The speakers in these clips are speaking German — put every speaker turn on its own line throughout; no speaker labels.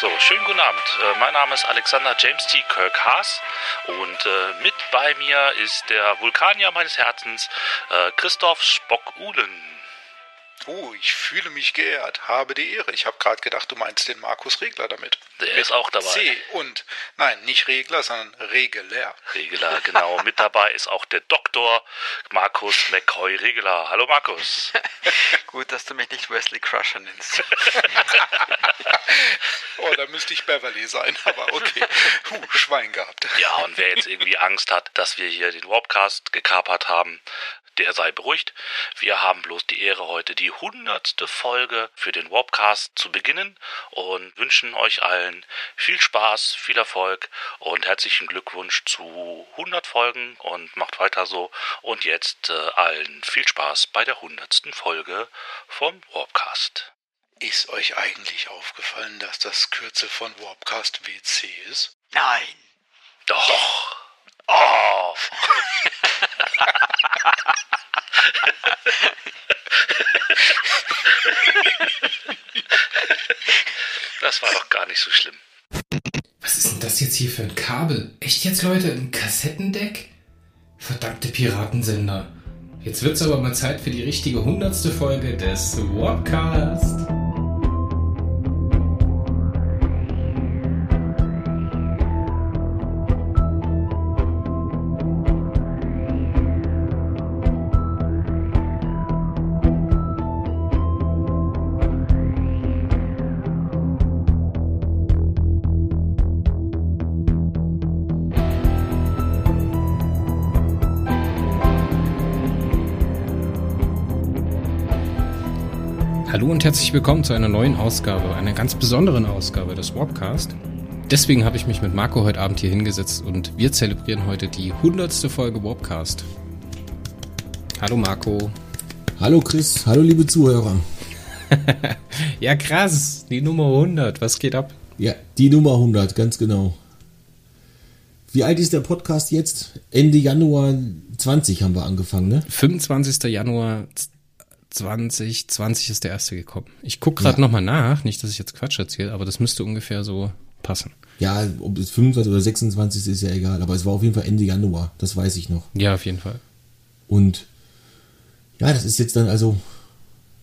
So, schönen guten Abend. Äh, mein Name ist Alexander James T. Kirk Haas und äh, mit bei mir ist der Vulkanier meines Herzens, äh, Christoph Spock-Uhlen.
Oh, ich fühle mich geehrt, habe die Ehre. Ich habe gerade gedacht, du meinst den Markus Regler damit.
Der
Mit
ist auch dabei.
C und, nein, nicht Regler, sondern Regeler.
Regler, genau. Mit dabei ist auch der Doktor Markus McCoy Regler. Hallo Markus.
Gut, dass du mich nicht Wesley Crusher nennst.
Oh, da müsste ich Beverly sein, aber okay. Puh, Schwein gehabt.
Ja, und wer jetzt irgendwie Angst hat, dass wir hier den Warpcast gekapert haben, der sei beruhigt. Wir haben bloß die Ehre, heute die hundertste Folge für den Warpcast zu beginnen und wünschen euch allen viel Spaß, viel Erfolg und herzlichen Glückwunsch zu 100 Folgen und macht weiter so. Und jetzt äh, allen viel Spaß bei der hundertsten Folge vom Warpcast.
Ist euch eigentlich aufgefallen, dass das Kürzel von Warpcast WC ist?
Nein.
Doch. Oh. Das war doch gar nicht so schlimm.
Was ist denn das jetzt hier für ein Kabel? Echt jetzt, Leute? Ein Kassettendeck? Verdammte Piratensender. Jetzt wird's aber mal Zeit für die richtige hundertste Folge des Warpcast. Herzlich willkommen zu einer neuen Ausgabe, einer ganz besonderen Ausgabe des Warpcast. Deswegen habe ich mich mit Marco heute Abend hier hingesetzt und wir zelebrieren heute die hundertste Folge Warpcast. Hallo Marco.
Hallo Chris, hallo liebe Zuhörer.
Ja krass, die Nummer 100, was geht ab?
Ja, die Nummer 100, ganz genau. Wie alt ist der Podcast jetzt? Ende Januar 20 haben wir angefangen, ne?
25. Januar 2020 ist der erste gekommen. Ich gucke gerade
Ja.
nochmal nach, nicht, dass ich jetzt Quatsch erzähle, aber das müsste ungefähr so passen.
Ja, ob es 25 oder 26 ist, ist ja egal, aber es war auf jeden Fall Ende Januar, das weiß ich noch.
Ja, auf jeden Fall.
Und ja, das ist jetzt dann also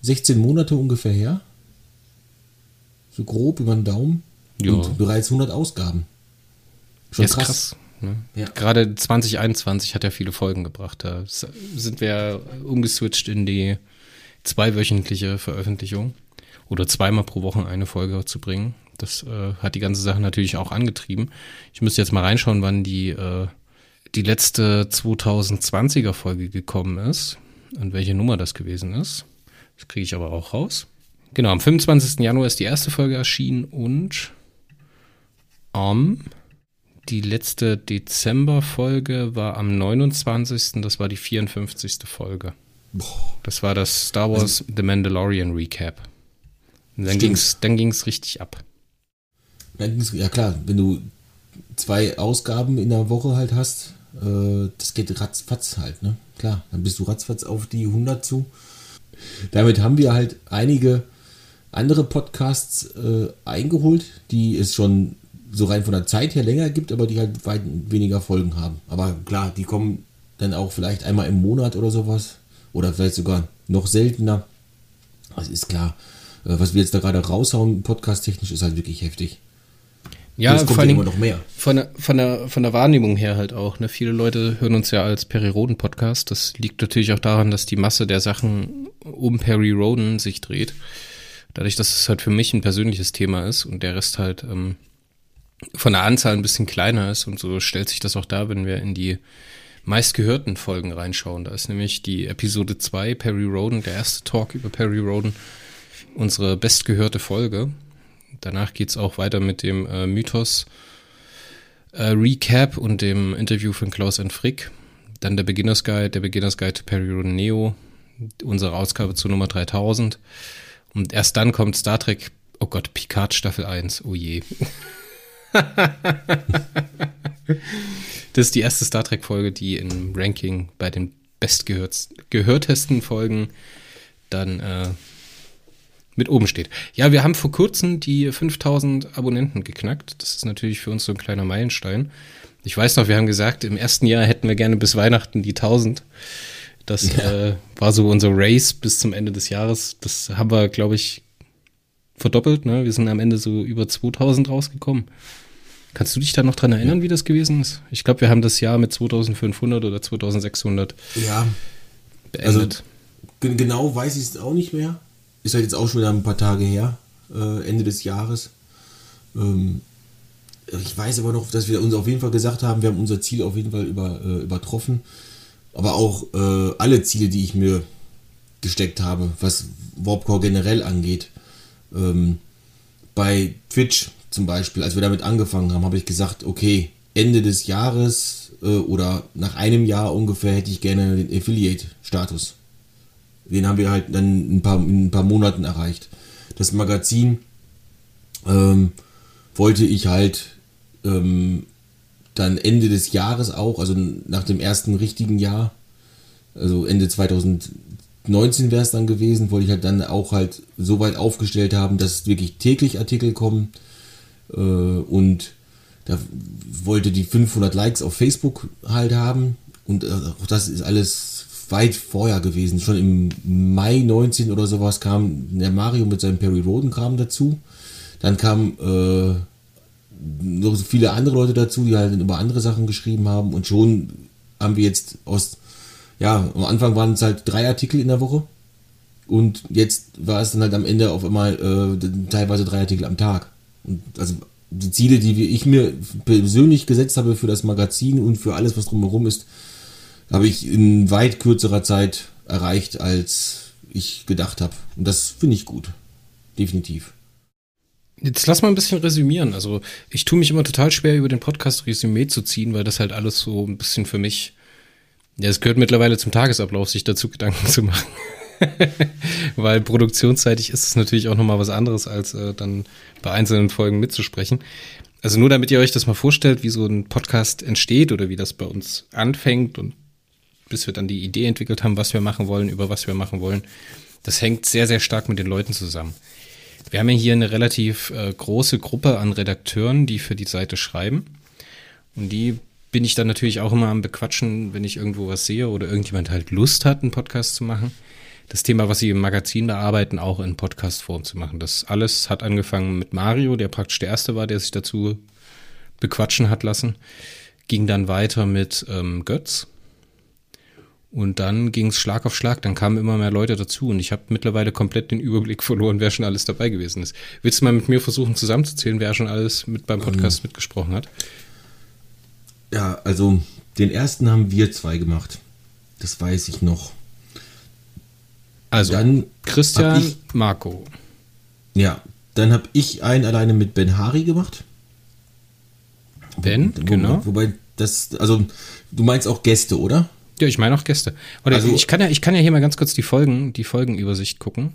16 Monate ungefähr her. So grob über den Daumen.
Ja.
Und bereits 100 Ausgaben. Schon
ist krass. ne?
Ja.
Gerade 2021 hat ja viele Folgen gebracht. Da sind wir umgeswitcht in die zweiwöchentliche Veröffentlichung oder zweimal pro Woche eine Folge zu bringen. Das äh, hat die ganze Sache natürlich auch angetrieben. Ich müsste jetzt mal reinschauen, wann die, äh, die letzte 2020er Folge gekommen ist und welche Nummer das gewesen ist. Das kriege ich aber auch raus. Genau, am 25. Januar ist die erste Folge erschienen und am die letzte Dezemberfolge war am 29. Das war die 54. Folge. Das war das Star Wars The Mandalorian Recap. Und dann
Stimmt.
ging's, dann ging's richtig ab.
Ja klar, wenn du zwei Ausgaben in der Woche halt hast, äh, das geht ratzfatz halt, ne? Klar, dann bist du ratzfatz auf die 100 zu. Damit haben wir halt einige andere Podcasts äh, eingeholt, die es schon so rein von der Zeit her länger gibt, aber die halt weit weniger Folgen haben. Aber klar, die kommen dann auch vielleicht einmal im Monat oder sowas. Oder vielleicht sogar noch seltener. Das ist klar. Äh, Was wir jetzt da gerade raushauen, podcast-technisch, ist halt wirklich heftig.
Ja,
es kommt ja immer noch mehr.
von der, von, der, von der Wahrnehmung her halt auch. Ne? Viele Leute hören uns ja als Perry Roden Podcast. Das liegt natürlich auch daran, dass die Masse der Sachen um Perry Roden sich dreht. Dadurch, dass es halt für mich ein persönliches Thema ist und der Rest halt ähm, von der Anzahl ein bisschen kleiner ist. Und so stellt sich das auch da, wenn wir in die meistgehörten Folgen reinschauen. Da ist nämlich die Episode 2, Perry Roden, der erste Talk über Perry Roden, unsere bestgehörte Folge. Danach geht's auch weiter mit dem äh, Mythos äh, Recap und dem Interview von Klaus und Frick. Dann der Beginner's Guide, der Beginner's Guide to Perry Roden Neo, unsere Ausgabe zu Nummer 3000. Und erst dann kommt Star Trek, oh Gott, Picard Staffel 1, oh je. das ist die erste Star Trek Folge, die im Ranking bei den bestgehörtesten Folgen dann äh, mit oben steht. Ja, wir haben vor kurzem die 5000 Abonnenten geknackt. Das ist natürlich für uns so ein kleiner Meilenstein. Ich weiß noch, wir haben gesagt, im ersten Jahr hätten wir gerne bis Weihnachten die 1000. Das ja. äh, war so unser Race bis zum Ende des Jahres. Das haben wir, glaube ich, verdoppelt. Ne? Wir sind am Ende so über 2000 rausgekommen. Kannst du dich da noch dran erinnern, ja. wie das gewesen ist? Ich glaube, wir haben das Jahr mit 2500 oder 2600
ja. beendet. Also, genau weiß ich es auch nicht mehr. Ist halt jetzt auch schon wieder ein paar Tage her, äh, Ende des Jahres. Ähm, ich weiß aber noch, dass wir uns auf jeden Fall gesagt haben, wir haben unser Ziel auf jeden Fall über, äh, übertroffen. Aber auch äh, alle Ziele, die ich mir gesteckt habe, was Warpcore generell angeht. Ähm, bei Twitch zum Beispiel, als wir damit angefangen haben, habe ich gesagt, okay, Ende des Jahres äh, oder nach einem Jahr ungefähr hätte ich gerne den Affiliate-Status. Den haben wir halt dann ein paar, in ein paar Monaten erreicht. Das Magazin ähm, wollte ich halt ähm, dann Ende des Jahres auch, also nach dem ersten richtigen Jahr, also Ende 2019 wäre es dann gewesen, wollte ich halt dann auch halt so weit aufgestellt haben, dass wirklich täglich Artikel kommen äh, und da wollte die 500 Likes auf Facebook halt haben und äh, auch das ist alles weit vorher gewesen. Schon im Mai 19 oder sowas kam der Mario mit seinem Perry Roden Kram dazu. Dann kam äh, noch so viele andere Leute dazu, die halt über andere Sachen geschrieben haben und schon haben wir jetzt aus, ja, am Anfang waren es halt drei Artikel in der Woche und jetzt war es dann halt am Ende auf einmal äh, teilweise drei Artikel am Tag. Und also die Ziele, die ich mir persönlich gesetzt habe für das Magazin und für alles, was drumherum ist, habe ich in weit kürzerer Zeit erreicht, als ich gedacht habe. Und das finde ich gut. Definitiv.
Jetzt lass mal ein bisschen resümieren. Also ich tue mich immer total schwer, über den Podcast Resümee zu ziehen, weil das halt alles so ein bisschen für mich, ja, es gehört mittlerweile zum Tagesablauf, sich dazu Gedanken zu machen. weil produktionsseitig ist es natürlich auch nochmal was anderes, als äh, dann bei einzelnen Folgen mitzusprechen. Also nur damit ihr euch das mal vorstellt, wie so ein Podcast entsteht oder wie das bei uns anfängt und bis wir dann die Idee entwickelt haben, was wir machen wollen, über was wir machen wollen. Das hängt sehr, sehr stark mit den Leuten zusammen. Wir haben ja hier eine relativ äh, große Gruppe an Redakteuren, die für die Seite schreiben. Und die bin ich dann natürlich auch immer am Bequatschen, wenn ich irgendwo was sehe oder irgendjemand halt Lust hat, einen Podcast zu machen. Das Thema, was sie im Magazin bearbeiten, auch in Podcastform zu machen. Das alles hat angefangen mit Mario, der praktisch der Erste war, der sich dazu bequatschen hat lassen. Ging dann weiter mit ähm, Götz, und dann ging es Schlag auf Schlag, dann kamen immer mehr Leute dazu und ich habe mittlerweile komplett den Überblick verloren, wer schon alles dabei gewesen ist. Willst du mal mit mir versuchen zusammenzuzählen, wer schon alles mit beim Podcast ähm, mitgesprochen hat?
Ja, also den ersten haben wir zwei gemacht. Das weiß ich noch.
Also dann Christian, ich, Marco.
Ja, dann habe ich einen alleine mit Ben Hari gemacht.
Ben,
Wo,
genau.
Wobei das, also du meinst auch Gäste, oder?
Ja, ich meine auch Gäste. Oder also, ich kann ja, ich kann ja hier mal ganz kurz die Folgen, die Folgenübersicht gucken.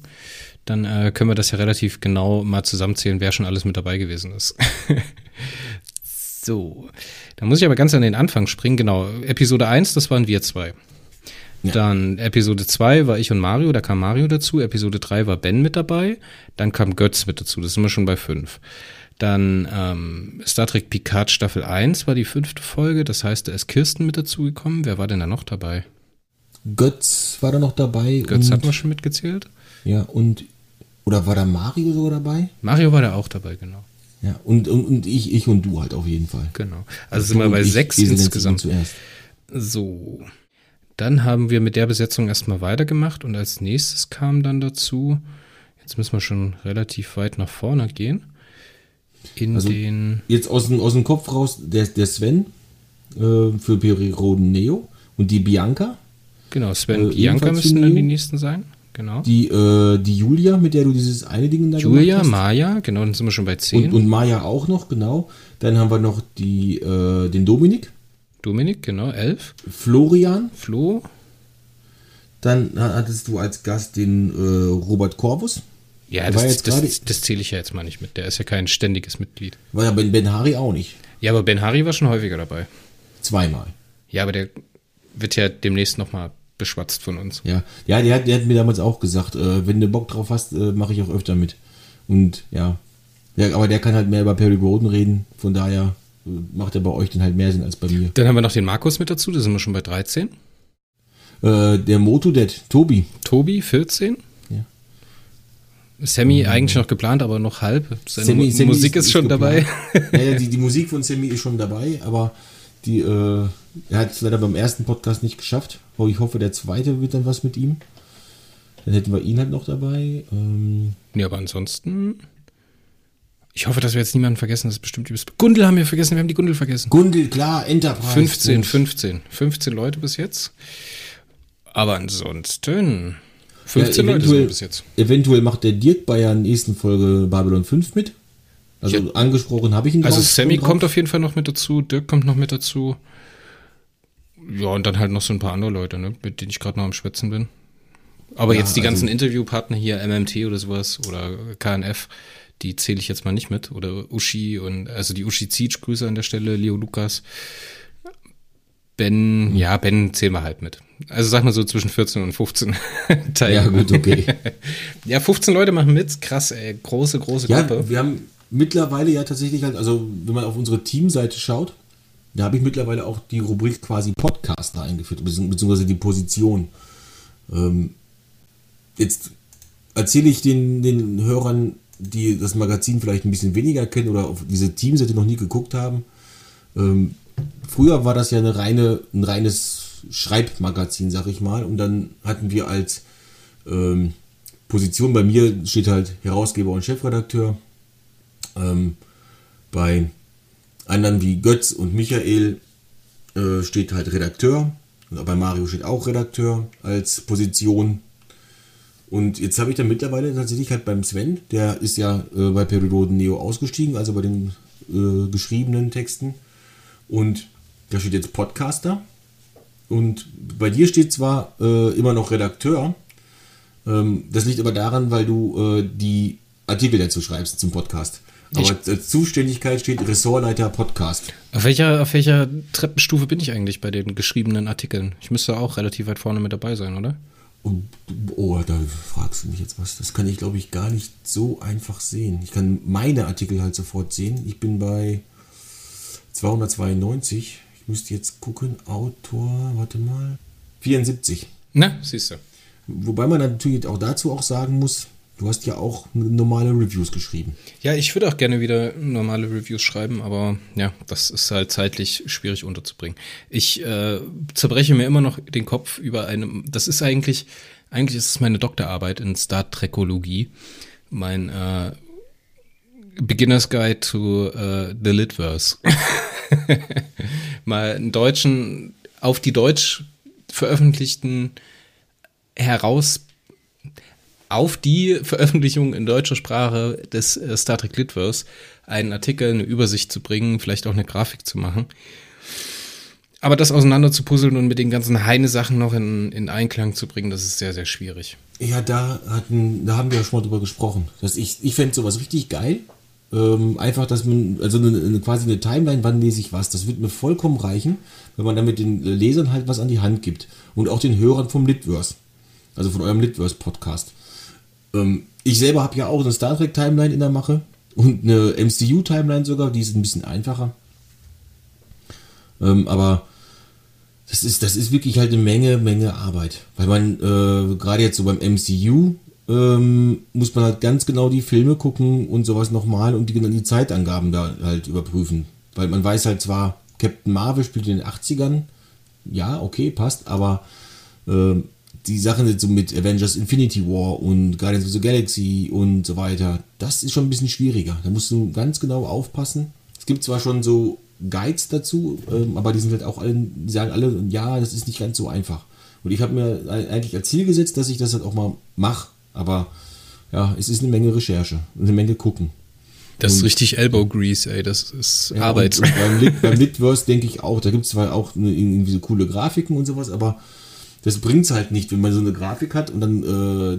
Dann äh, können wir das ja relativ genau mal zusammenzählen, wer schon alles mit dabei gewesen ist. so. Dann muss ich aber ganz an den Anfang springen. Genau. Episode 1, das waren wir zwei. Ja. Dann Episode 2 war ich und Mario, da kam Mario dazu. Episode 3 war Ben mit dabei. Dann kam Götz mit dazu. Das sind wir schon bei 5. Dann ähm, Star Trek Picard Staffel 1 war die fünfte Folge. Das heißt, da ist Kirsten mit dazugekommen. Wer war denn da noch dabei?
Götz war da noch dabei.
Götz hat man schon mitgezählt.
Ja, und oder war da Mario sogar dabei?
Mario war da auch dabei, genau.
Ja, und, und, und ich, ich und du halt auf jeden Fall.
Genau. Also, also sind wir bei sechs insgesamt. Zuerst. So. Dann haben wir mit der Besetzung erstmal weitergemacht und als nächstes kam dann dazu, jetzt müssen wir schon relativ weit nach vorne gehen in also den.
Jetzt aus dem, aus dem Kopf raus, der, der Sven äh, für Periroden Neo und die Bianca.
Genau, Sven und äh, Bianca müssen dann die nächsten sein. Genau.
Die, äh, die Julia, mit der du dieses eine Ding
da Julia, gemacht hast. Maya, genau, dann sind wir schon bei 10.
Und, und Maya auch noch, genau. Dann haben wir noch die, äh, den Dominik.
Dominik, genau, 11.
Florian.
Flo.
Dann hattest du als Gast den äh, Robert Corvus.
Ja, das, das, das, zähle ich ja jetzt mal nicht mit. Der ist ja kein ständiges Mitglied.
War ja Ben, ben Hari auch nicht.
Ja, aber Ben Hari war schon häufiger dabei.
Zweimal.
Ja, aber der wird ja demnächst nochmal beschwatzt von uns.
Ja, ja der, hat, der hat mir damals auch gesagt, äh, wenn du Bock drauf hast, äh, mache ich auch öfter mit. Und ja. ja, aber der kann halt mehr über Perry Roden reden, von daher äh, macht er bei euch dann halt mehr Sinn als bei mir.
Dann haben wir noch den Markus mit dazu, da sind wir schon bei 13.
Äh, der Motodet, Tobi.
Tobi, 14.
Ja.
Sammy eigentlich noch geplant, aber noch halb. Seine
Sammy-
Mu-
Sammy
Musik ist, schon
geplant.
dabei.
Ja, die, die Musik von Sammy ist schon dabei, aber die, äh, er hat es leider beim ersten Podcast nicht geschafft. Aber ich hoffe, der zweite wird dann was mit ihm. Dann hätten wir ihn halt noch dabei. Ähm,
Ja, aber ansonsten. Ich hoffe, dass wir jetzt niemanden vergessen, das ist bestimmt übelst. Gundel haben wir vergessen, wir haben die Gundel vergessen.
Gundel, klar, Enterprise.
15,
Mensch.
15. 15 Leute bis jetzt. Aber ansonsten. 15
Ja,
Leute sind bis jetzt.
Eventuell macht der Dirk bei der nächsten Folge Babylon 5 mit. Also
Ja.
angesprochen habe ich ihn
Also Sammy kommt auf jeden Fall noch mit dazu, Dirk kommt noch mit dazu. Ja, und dann halt noch so ein paar andere Leute, ne, mit denen ich gerade noch am Schwätzen bin. Aber
Ja,
jetzt die
also-
ganzen Interviewpartner hier, MMT oder sowas, oder KNF, die zähle ich jetzt mal nicht mit. Oder Uschi und, also die Uschi Zietsch, Grüße an der Stelle, Leo Lukas. Ben, ja, Ben zählen wir halt mit. Also sag mal so zwischen 14 und 15 Teilnehmer.
Ja, gut, okay.
Ja, 15 Leute machen mit, krass, ey, große, große
Ja,
Gruppe.
wir haben mittlerweile ja tatsächlich halt, also wenn man auf unsere Teamseite schaut, da habe ich mittlerweile auch die Rubrik quasi Podcaster eingeführt, bezieh- beziehungsweise die Position. Ähm, jetzt erzähle ich den, den Hörern, die das Magazin vielleicht ein bisschen weniger kennen oder auf diese Teamseite noch nie geguckt haben. Ähm, früher war das ja eine reine, ein reines Schreibmagazin, sag ich mal. Und dann hatten wir als ähm, Position bei mir steht halt Herausgeber und Chefredakteur. Ähm, bei anderen wie Götz und Michael äh, steht halt Redakteur. Und bei Mario steht auch Redakteur als Position. Und jetzt habe ich dann mittlerweile tatsächlich halt beim Sven, der ist ja äh, bei Perioden Neo ausgestiegen, also bei den äh, geschriebenen Texten. Und da steht jetzt Podcaster. Und bei dir steht zwar äh, immer noch Redakteur, ähm, das liegt aber daran, weil du äh, die Artikel dazu schreibst zum Podcast. Aber als Zuständigkeit steht Ressortleiter Podcast.
Auf welcher, auf welcher Treppenstufe bin ich eigentlich bei den geschriebenen Artikeln? Ich müsste auch relativ weit vorne mit dabei sein, oder?
Oh, da fragst du mich jetzt was. Das kann ich, glaube ich, gar nicht so einfach sehen. Ich kann meine Artikel halt sofort sehen. Ich bin bei 292. Ich müsste jetzt gucken. Autor, warte mal. 74.
Na, siehst du.
Wobei man natürlich auch dazu auch sagen muss, du hast ja auch normale Reviews geschrieben.
Ja, ich würde auch gerne wieder normale Reviews schreiben, aber ja, das ist halt zeitlich schwierig unterzubringen. Ich äh, zerbreche mir immer noch den Kopf über eine. Das ist eigentlich, eigentlich ist es meine Doktorarbeit in Star Trekologie. Mein äh, Beginner's Guide to äh, the Litverse. Mal einen deutschen, auf die deutsch veröffentlichten heraus auf die Veröffentlichung in deutscher Sprache des äh, Star Trek Litverse einen Artikel, eine Übersicht zu bringen, vielleicht auch eine Grafik zu machen. Aber das auseinander zu puzzeln und mit den ganzen Heine-Sachen noch in, in Einklang zu bringen, das ist sehr, sehr schwierig.
Ja, da, hatten, da haben wir ja schon mal drüber gesprochen. Dass ich ich fände sowas richtig geil. Ähm, einfach, dass man, also eine, eine, quasi eine Timeline, wann lese ich was. Das wird mir vollkommen reichen, wenn man damit den Lesern halt was an die Hand gibt. Und auch den Hörern vom Litverse. Also von eurem Litverse-Podcast. Ähm, ich selber habe ja auch eine Star Trek-Timeline in der Mache. Und eine MCU-Timeline sogar, die ist ein bisschen einfacher. Ähm, aber das ist, das ist wirklich halt eine Menge, Menge Arbeit. Weil man, äh, gerade jetzt so beim MCU, ähm, muss man halt ganz genau die Filme gucken und sowas nochmal und die, die Zeitangaben da halt überprüfen. Weil man weiß halt zwar, Captain Marvel spielt in den 80ern, ja, okay, passt, aber äh, die Sachen sind so mit Avengers Infinity War und Guardians of the Galaxy und so weiter, das ist schon ein bisschen schwieriger. Da musst du ganz genau aufpassen. Es gibt zwar schon so Guides dazu, ähm, aber die sind halt auch alle, die sagen alle, ja, das ist nicht ganz so einfach. Und ich habe mir eigentlich als Ziel gesetzt, dass ich das halt auch mal mache. Aber ja, es ist eine Menge Recherche, eine Menge gucken.
Das ist richtig Elbow Grease, ey, das ist
Ja,
Arbeit.
Und, und beim, beim Litverse denke ich auch, da gibt es zwar auch eine, irgendwie so coole Grafiken und sowas, aber das bringt es halt nicht, wenn man so eine Grafik hat und dann äh,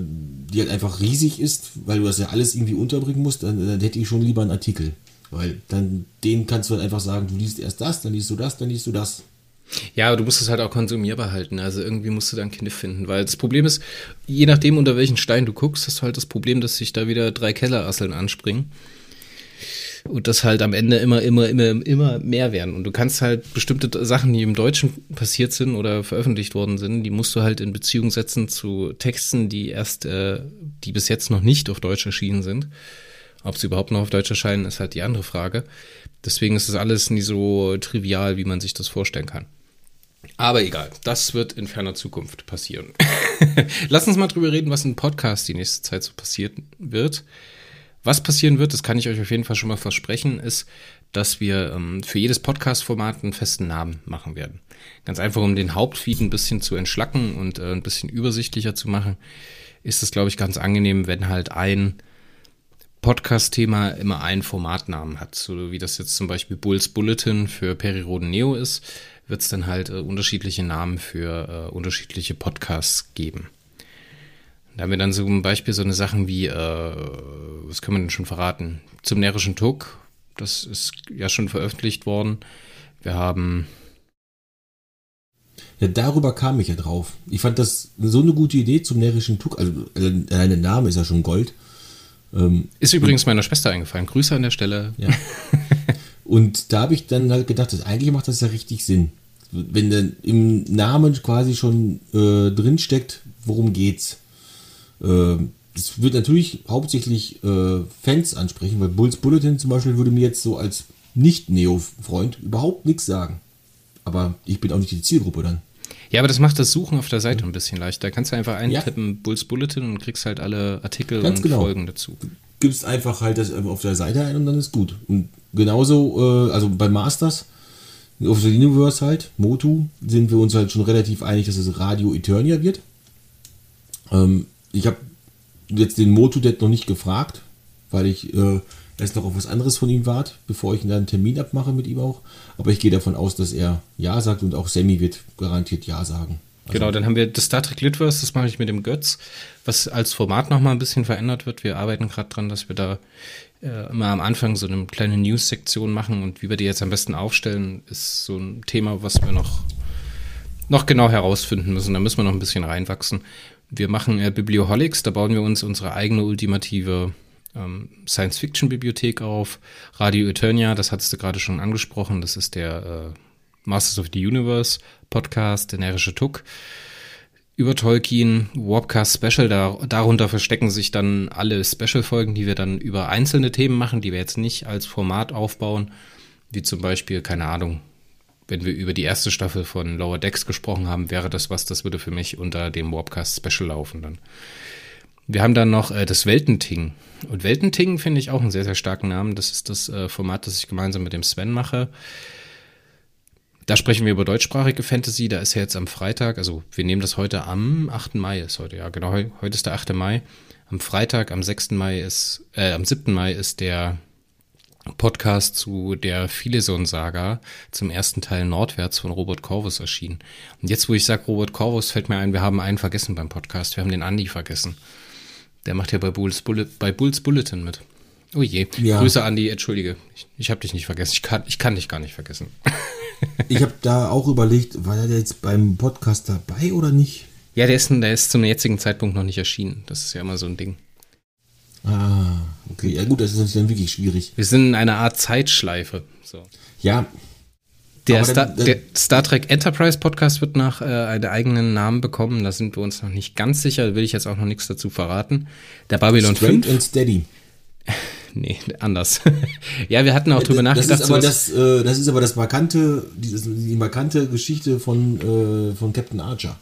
die halt einfach riesig ist, weil du das ja alles irgendwie unterbringen musst, dann, dann hätte ich schon lieber einen Artikel. Weil dann den kannst du halt einfach sagen, du liest erst das, dann liest du das, dann liest du das.
Ja, aber du musst es halt auch konsumierbar halten. Also irgendwie musst du da einen Kniff finden. Weil das Problem ist, je nachdem, unter welchen Stein du guckst, hast du halt das Problem, dass sich da wieder drei Kellerasseln anspringen. Und das halt am Ende immer, immer, immer, immer mehr werden. Und du kannst halt bestimmte Sachen, die im Deutschen passiert sind oder veröffentlicht worden sind, die musst du halt in Beziehung setzen zu Texten, die erst, äh, die bis jetzt noch nicht auf Deutsch erschienen sind. Ob sie überhaupt noch auf Deutsch erscheinen, ist halt die andere Frage. Deswegen ist das alles nie so trivial, wie man sich das vorstellen kann. Aber egal, das wird in ferner Zukunft passieren. Lass uns mal drüber reden, was in Podcast die nächste Zeit so passieren wird. Was passieren wird, das kann ich euch auf jeden Fall schon mal versprechen, ist, dass wir ähm, für jedes Podcast-Format einen festen Namen machen werden. Ganz einfach, um den Hauptfeed ein bisschen zu entschlacken und äh, ein bisschen übersichtlicher zu machen, ist es, glaube ich, ganz angenehm, wenn halt ein Podcast-Thema immer einen Formatnamen hat. So wie das jetzt zum Beispiel Bulls Bulletin für Periroden Neo ist, wird es dann halt äh, unterschiedliche Namen für äh, unterschiedliche Podcasts geben. Da haben wir dann zum Beispiel so eine Sachen wie, äh, was können wir denn schon verraten? Zum närrischen Tuck, das ist ja schon veröffentlicht worden. Wir haben.
Ja, darüber kam ich ja drauf. Ich fand das so eine gute Idee zum närrischen Tuck. Also, allein der Name ist ja schon Gold.
Ähm, ist übrigens meiner Schwester eingefallen. Grüße an der Stelle.
Ja. Und da habe ich dann halt gedacht, dass eigentlich macht das ja richtig Sinn. Wenn dann im Namen quasi schon äh, drin steckt, worum geht's. Äh, das wird natürlich hauptsächlich äh, Fans ansprechen, weil Bulls Bulletin zum Beispiel würde mir jetzt so als Nicht-Neo-Freund überhaupt nichts sagen. Aber ich bin auch nicht die Zielgruppe dann.
Ja, aber das macht das Suchen auf der Seite ein bisschen leichter. Da kannst du einfach eintippen ja. Bulls Bulletin und kriegst halt alle Artikel Ganz und genau. Folgen dazu.
Gibst einfach halt das auf der Seite ein und dann ist gut. Und genauso, äh, also bei Masters, auf der Universe halt, Motu, sind wir uns halt schon relativ einig, dass es Radio Eternia wird. Ähm, ich habe jetzt den Motudet noch nicht gefragt, weil ich äh, erst noch auf was anderes von ihm warte, bevor ich dann einen Termin abmache mit ihm auch. Aber ich gehe davon aus, dass er Ja sagt und auch Sammy wird garantiert Ja sagen.
Also genau, dann haben wir das Star Trek Litverse, das mache ich mit dem Götz, was als Format nochmal ein bisschen verändert wird. Wir arbeiten gerade dran, dass wir da äh, immer am Anfang so eine kleine News-Sektion machen und wie wir die jetzt am besten aufstellen, ist so ein Thema, was wir noch, noch genau herausfinden müssen. Da müssen wir noch ein bisschen reinwachsen. Wir machen äh, Biblioholics, da bauen wir uns unsere eigene ultimative ähm, Science-Fiction-Bibliothek auf. Radio Eternia, das hattest du gerade schon angesprochen, das ist der äh, Masters of the Universe Podcast, der närrische Tuck. Über Tolkien, Warpcast Special, da, darunter verstecken sich dann alle Special-Folgen, die wir dann über einzelne Themen machen, die wir jetzt nicht als Format aufbauen, wie zum Beispiel, keine Ahnung, wenn wir über die erste Staffel von Lower Decks gesprochen haben, wäre das was, das würde für mich unter dem Warpcast Special laufen dann. Wir haben dann noch äh, das Weltenting. Und Weltenting finde ich auch einen sehr, sehr starken Namen. Das ist das äh, Format, das ich gemeinsam mit dem Sven mache. Da sprechen wir über deutschsprachige Fantasy. Da ist ja jetzt am Freitag, also wir nehmen das heute am 8. Mai ist heute, ja, genau, heute ist der 8. Mai. Am Freitag, am 6. Mai ist, äh, am 7. Mai ist der Podcast zu der Fileson-Saga zum ersten Teil Nordwärts von Robert Corvus erschienen. Und jetzt, wo ich sage Robert Corvus, fällt mir ein, wir haben einen vergessen beim Podcast. Wir haben den Andi vergessen. Der macht ja bei Bulls, Bullet, bei Bulls Bulletin mit. Oh je. Ja. Grüße, Andi, entschuldige. Ich, ich habe dich nicht vergessen. Ich kann, ich kann dich gar nicht vergessen.
ich habe da auch überlegt, war der jetzt beim Podcast dabei oder nicht?
Ja, der ist, der ist zum jetzigen Zeitpunkt noch nicht erschienen. Das ist ja immer so ein Ding.
Ah, okay. Ja gut, das ist natürlich dann wirklich schwierig.
Wir sind in einer Art Zeitschleife. So.
Ja.
Der Star, dann, der Star, Trek Enterprise Podcast wird nach äh, einen eigenen Namen bekommen. Da sind wir uns noch nicht ganz sicher. Da will ich jetzt auch noch nichts dazu verraten. Der Babylon
Straight 5. and Steady.
nee, anders. ja, wir hatten auch drüber
das
nachgedacht.
Ist aber das, äh, das ist aber das markante, die, die markante Geschichte von, äh, von Captain Archer.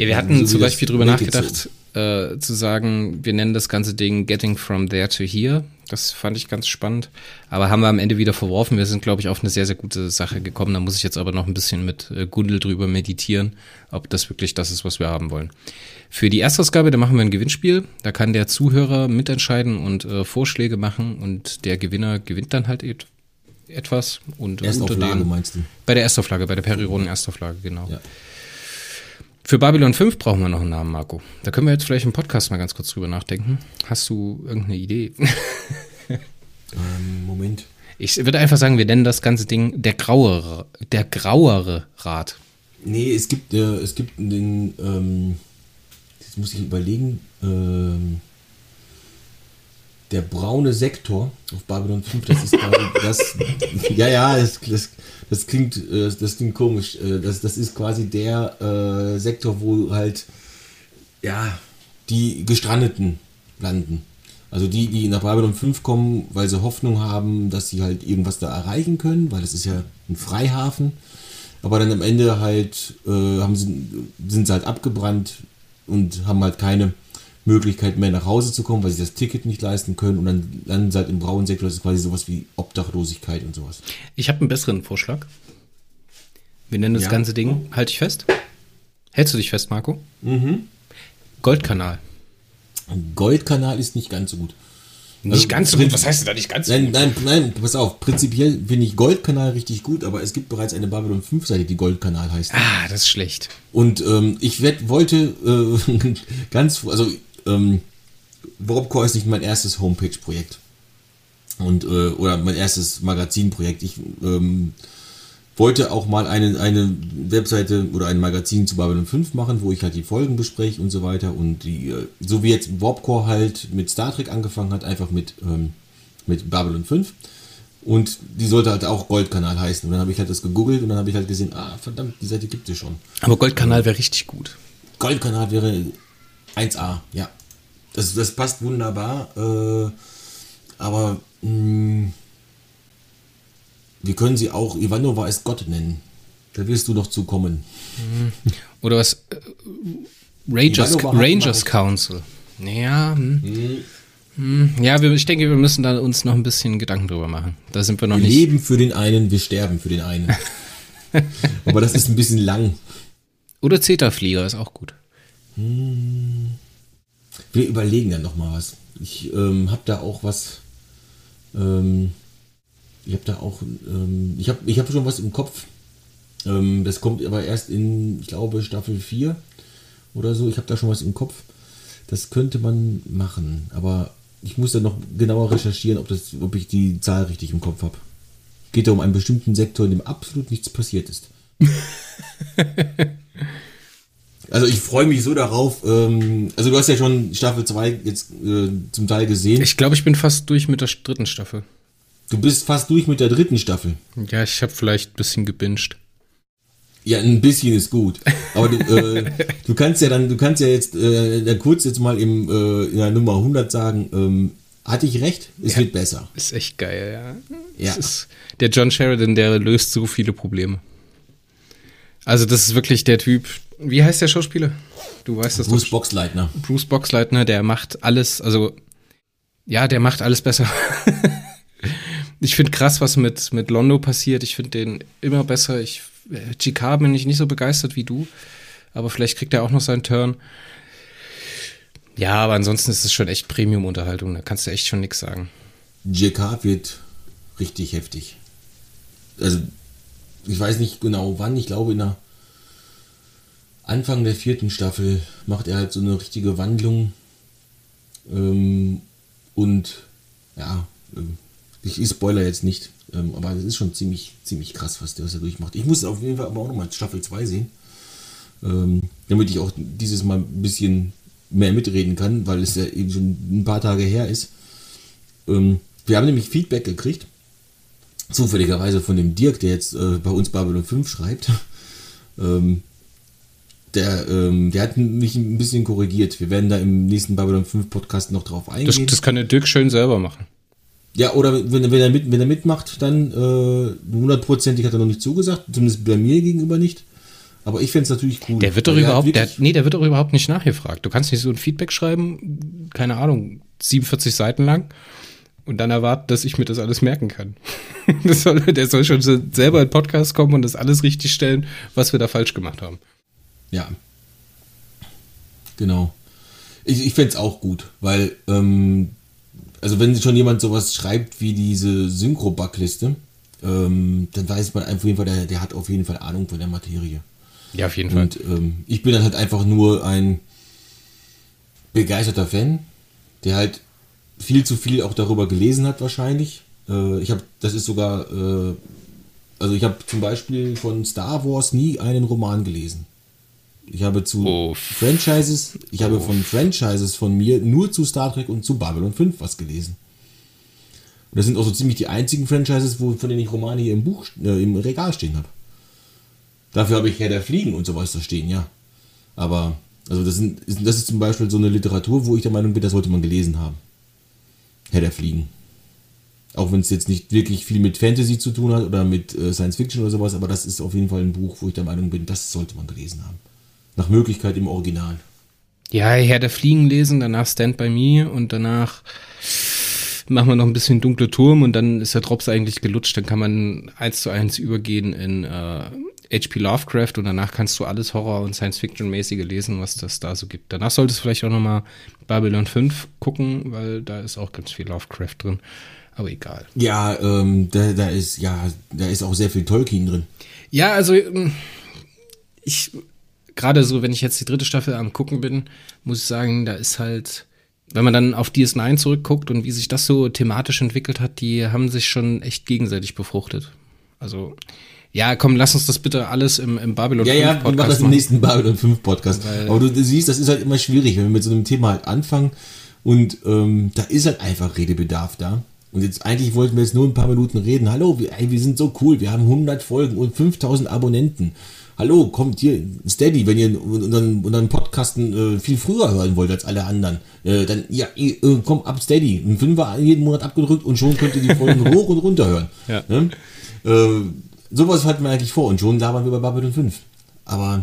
Ja, wir hatten so zum Beispiel drüber nachgedacht, äh, zu sagen, wir nennen das ganze Ding Getting from There to Here. Das fand ich ganz spannend. Aber haben wir am Ende wieder verworfen. Wir sind, glaube ich, auf eine sehr, sehr gute Sache gekommen. Da muss ich jetzt aber noch ein bisschen mit äh, Gundel drüber meditieren, ob das wirklich das ist, was wir haben wollen. Für die Erstausgabe, da machen wir ein Gewinnspiel. Da kann der Zuhörer mitentscheiden und äh, Vorschläge machen und der Gewinner gewinnt dann halt et etwas. Und
Erstauflage den, meinst du?
Bei der Erstauflage, bei der Periroden Erstauflage, genau. Ja. Für Babylon 5 brauchen wir noch einen Namen, Marco. Da können wir jetzt vielleicht im Podcast mal ganz kurz drüber nachdenken. Hast du irgendeine Idee?
ähm, Moment.
Ich würde einfach sagen, wir nennen das ganze Ding der grauere, der grauere Rat.
Nee, es gibt, äh, es gibt den, ähm, jetzt muss ich überlegen, ähm, der braune Sektor auf Babylon 5, das ist das, ja, ja, das, das, das klingt, äh, das klingt komisch, äh, das, das ist quasi der äh, Sektor, wo halt, ja, die Gestrandeten landen. Also die, die nach Babylon 5 kommen, weil sie Hoffnung haben, dass sie halt irgendwas da erreichen können, weil das ist ja ein Freihafen. Aber dann am Ende halt äh, haben sie, sind sie halt abgebrannt und haben halt keine Möglichkeit mehr nach Hause zu kommen, weil sie das Ticket nicht leisten können und dann landen sie halt im braunen Sektor, das ist quasi sowas wie Obdachlosigkeit und sowas.
Ich habe einen besseren Vorschlag. Wir nennen das
Ja.
ganze Ding, halt dich fest. Hältst du dich fest, Marco?
Mhm.
Goldkanal.
Goldkanal ist nicht ganz so gut.
Nicht
Also,
ganz so gut. Was heißt denn da nicht ganz so
Nein,
gut?
nein, nein, pass auf. Prinzipiell finde ich Goldkanal richtig gut, aber es gibt bereits eine Babylon 5 Seite, die Goldkanal heißt.
Ah, das ist schlecht.
Und ähm, ich werd, wollte äh, ganz, also ähm, Warpcore ist nicht mein erstes Homepage-Projekt. Und, äh, oder mein erstes Magazinprojekt. Ich ähm, wollte auch mal eine, eine Webseite oder ein Magazin zu Babylon 5 machen, wo ich halt die Folgen bespreche und so weiter. Und die, äh, so wie jetzt Warpcore halt mit Star Trek angefangen hat, einfach mit, ähm, mit Babylon 5. Und die sollte halt auch Goldkanal heißen. Und dann habe ich halt das gegoogelt und dann habe ich halt gesehen, ah, verdammt, die Seite gibt es schon.
Aber Goldkanal wäre richtig gut.
Goldkanal wäre 1A, ja. Das, das passt wunderbar. Äh, aber mh, wir können sie auch Ivanova ist Gott nennen. Da wirst du noch zu kommen.
Oder was? Äh, Rangers, Rangers Council. Ja, hm. Hm. ja, wir, ich denke, wir müssen da uns noch ein bisschen Gedanken drüber machen. Da sind wir noch
Wir
nicht.
leben für den einen, wir sterben für den einen. aber das ist ein bisschen lang.
Oder Zeta-Flieger ist auch gut.
Wir überlegen dann noch mal was. Ich ähm, habe da auch was. Ähm, ich habe da auch. Ähm, ich habe ich hab schon was im Kopf. Ähm, das kommt aber erst in, ich glaube, Staffel 4 oder so. Ich habe da schon was im Kopf. Das könnte man machen. Aber ich muss dann noch genauer recherchieren, ob, das, ob ich die Zahl richtig im Kopf habe. Geht da um einen bestimmten Sektor, in dem absolut nichts passiert ist. Also ich freue mich so darauf. Ähm, also du hast ja schon Staffel 2 jetzt äh, zum Teil gesehen.
Ich glaube, ich bin fast durch mit der dritten Staffel.
Du bist fast durch mit der dritten Staffel.
Ja, ich habe vielleicht ein bisschen gebinged.
Ja, ein bisschen ist gut. Aber du, äh, du kannst ja dann, du kannst ja jetzt äh, dann kurz jetzt mal im, äh, in der Nummer 100 sagen, ähm, hatte ich recht? Es wird besser.
Ist echt geil, ja.
Ja.
Ist, der John Sheridan, der löst so viele Probleme. Also, das ist wirklich der Typ. Wie heißt der Schauspieler? Du weißt das
Bruce
doch.
Boxleitner.
Bruce Boxleitner, der macht alles, also ja, der macht alles besser. ich finde krass, was mit, mit Londo passiert. Ich finde den immer besser. Ich, äh, GK bin ich nicht so begeistert wie du, aber vielleicht kriegt er auch noch seinen Turn. Ja, aber ansonsten ist es schon echt Premium-Unterhaltung. Da kannst du echt schon nichts sagen.
JK wird richtig heftig. Also, ich weiß nicht genau wann, ich glaube in der Anfang der vierten Staffel macht er halt so eine richtige Wandlung. Ähm, und ja, ähm, ich, spoiler jetzt nicht, ähm, aber es ist schon ziemlich, ziemlich krass, was der, was er durchmacht. Ich muss auf jeden Fall aber auch nochmal Staffel 2 sehen. Ähm, damit ich auch dieses Mal ein bisschen mehr mitreden kann, weil es ja eben schon ein paar Tage her ist. Ähm, wir haben nämlich Feedback gekriegt, zufälligerweise von dem Dirk, der jetzt äh, bei uns Babylon 5 schreibt. Ähm, der, ähm, der hat mich ein bisschen korrigiert. Wir werden da im nächsten Babylon 5 Podcast noch drauf
Das,
eingehen.
das kann der Dirk schön selber machen.
ja, oder wenn, wenn, er mit, wenn er mitmacht, dann äh, hundertprozentig hat er noch nicht zugesagt, zumindest bei mir gegenüber nicht. Aber ich fände es natürlich cool.
Der wird doch
er
überhaupt, der, nee, der wird doch überhaupt nicht nachgefragt. Du kannst nicht so ein Feedback schreiben, keine Ahnung, 47 Seiten lang und dann erwarten, dass ich mir das alles merken kann. Das soll, der soll schon selber in den Podcast kommen und das alles richtig stellen, was wir da falsch gemacht haben.
Ja. Genau. Ich, ich fände es auch gut, weil, ähm, also wenn schon jemand sowas schreibt wie diese Synchro-Backliste, ähm, dann weiß man auf jeden Fall, der, der hat auf jeden Fall Ahnung von der Materie.
Ja, auf jeden Fall.
Und ähm, ich bin dann halt einfach nur ein begeisterter Fan, der halt viel zu viel auch darüber gelesen hat wahrscheinlich. Äh, ich habe, das ist sogar, äh, also ich habe zum Beispiel von Star Wars nie einen Roman gelesen. Ich habe zu
Uff.
Franchises, ich habe von Franchises von mir nur zu Star Trek und zu Babylon 5 was gelesen. Und das sind auch so ziemlich die einzigen Franchises, wo, von denen ich Romane hier im Buch, äh, im Regal stehen habe. Dafür habe ich Herr der Fliegen und so was da stehen, ja. Aber, also das, sind, das ist zum Beispiel so eine Literatur, wo ich der Meinung bin, das sollte man gelesen haben. Herr der Fliegen. Auch wenn es jetzt nicht wirklich viel mit Fantasy zu tun hat oder mit äh, Science Fiction oder sowas, aber das ist auf jeden Fall ein Buch, wo ich der Meinung bin, das sollte man gelesen haben. Nach Möglichkeit im Original.
Ja, Herr der Fliegen lesen, danach Stand by Me und danach machen wir noch ein bisschen dunkle Turm und dann ist der Drops eigentlich gelutscht. Dann kann man eins zu eins übergehen in äh, H.P. Lovecraft und danach kannst du alles Horror- und Science-Fiction-mäßige lesen, was das da so gibt. Danach solltest du vielleicht auch nochmal Babylon 5 gucken, weil da ist auch ganz viel Lovecraft drin. Aber egal.
Ja, ähm, da, da ist, ja, da ist auch sehr viel Tolkien drin.
Ja, also ähm, ich gerade so, wenn ich jetzt die dritte Staffel am gucken bin, muss ich sagen, da ist halt, wenn man dann auf DS9 zurückguckt und wie sich das so thematisch entwickelt hat, die haben sich schon echt gegenseitig befruchtet. Also ja, komm, lass uns das bitte alles im, im Babylon
Ja,
5
ja, wir machen das
Podcast
im
machen.
nächsten Babylon 5 Podcast. Aber du, du siehst, das ist halt immer schwierig, wenn wir mit so einem Thema halt anfangen und ähm, da ist halt einfach Redebedarf da. Und jetzt eigentlich wollten wir jetzt nur ein paar Minuten reden. Hallo, wir, ey, wir sind so cool, wir haben 100 Folgen und 5000 Abonnenten. Hallo, kommt hier Steady, wenn ihr unseren, unseren Podcasten äh, viel früher hören wollt als alle anderen. Äh, dann, ja, äh, kommt ab Steady. Ein Fünfer jeden Monat abgedrückt und schon könnt ihr die Folgen hoch und runter hören.
Ja.
Ne? Sowas hatten wir eigentlich vor und schon labern wir bei Babylon 5. Aber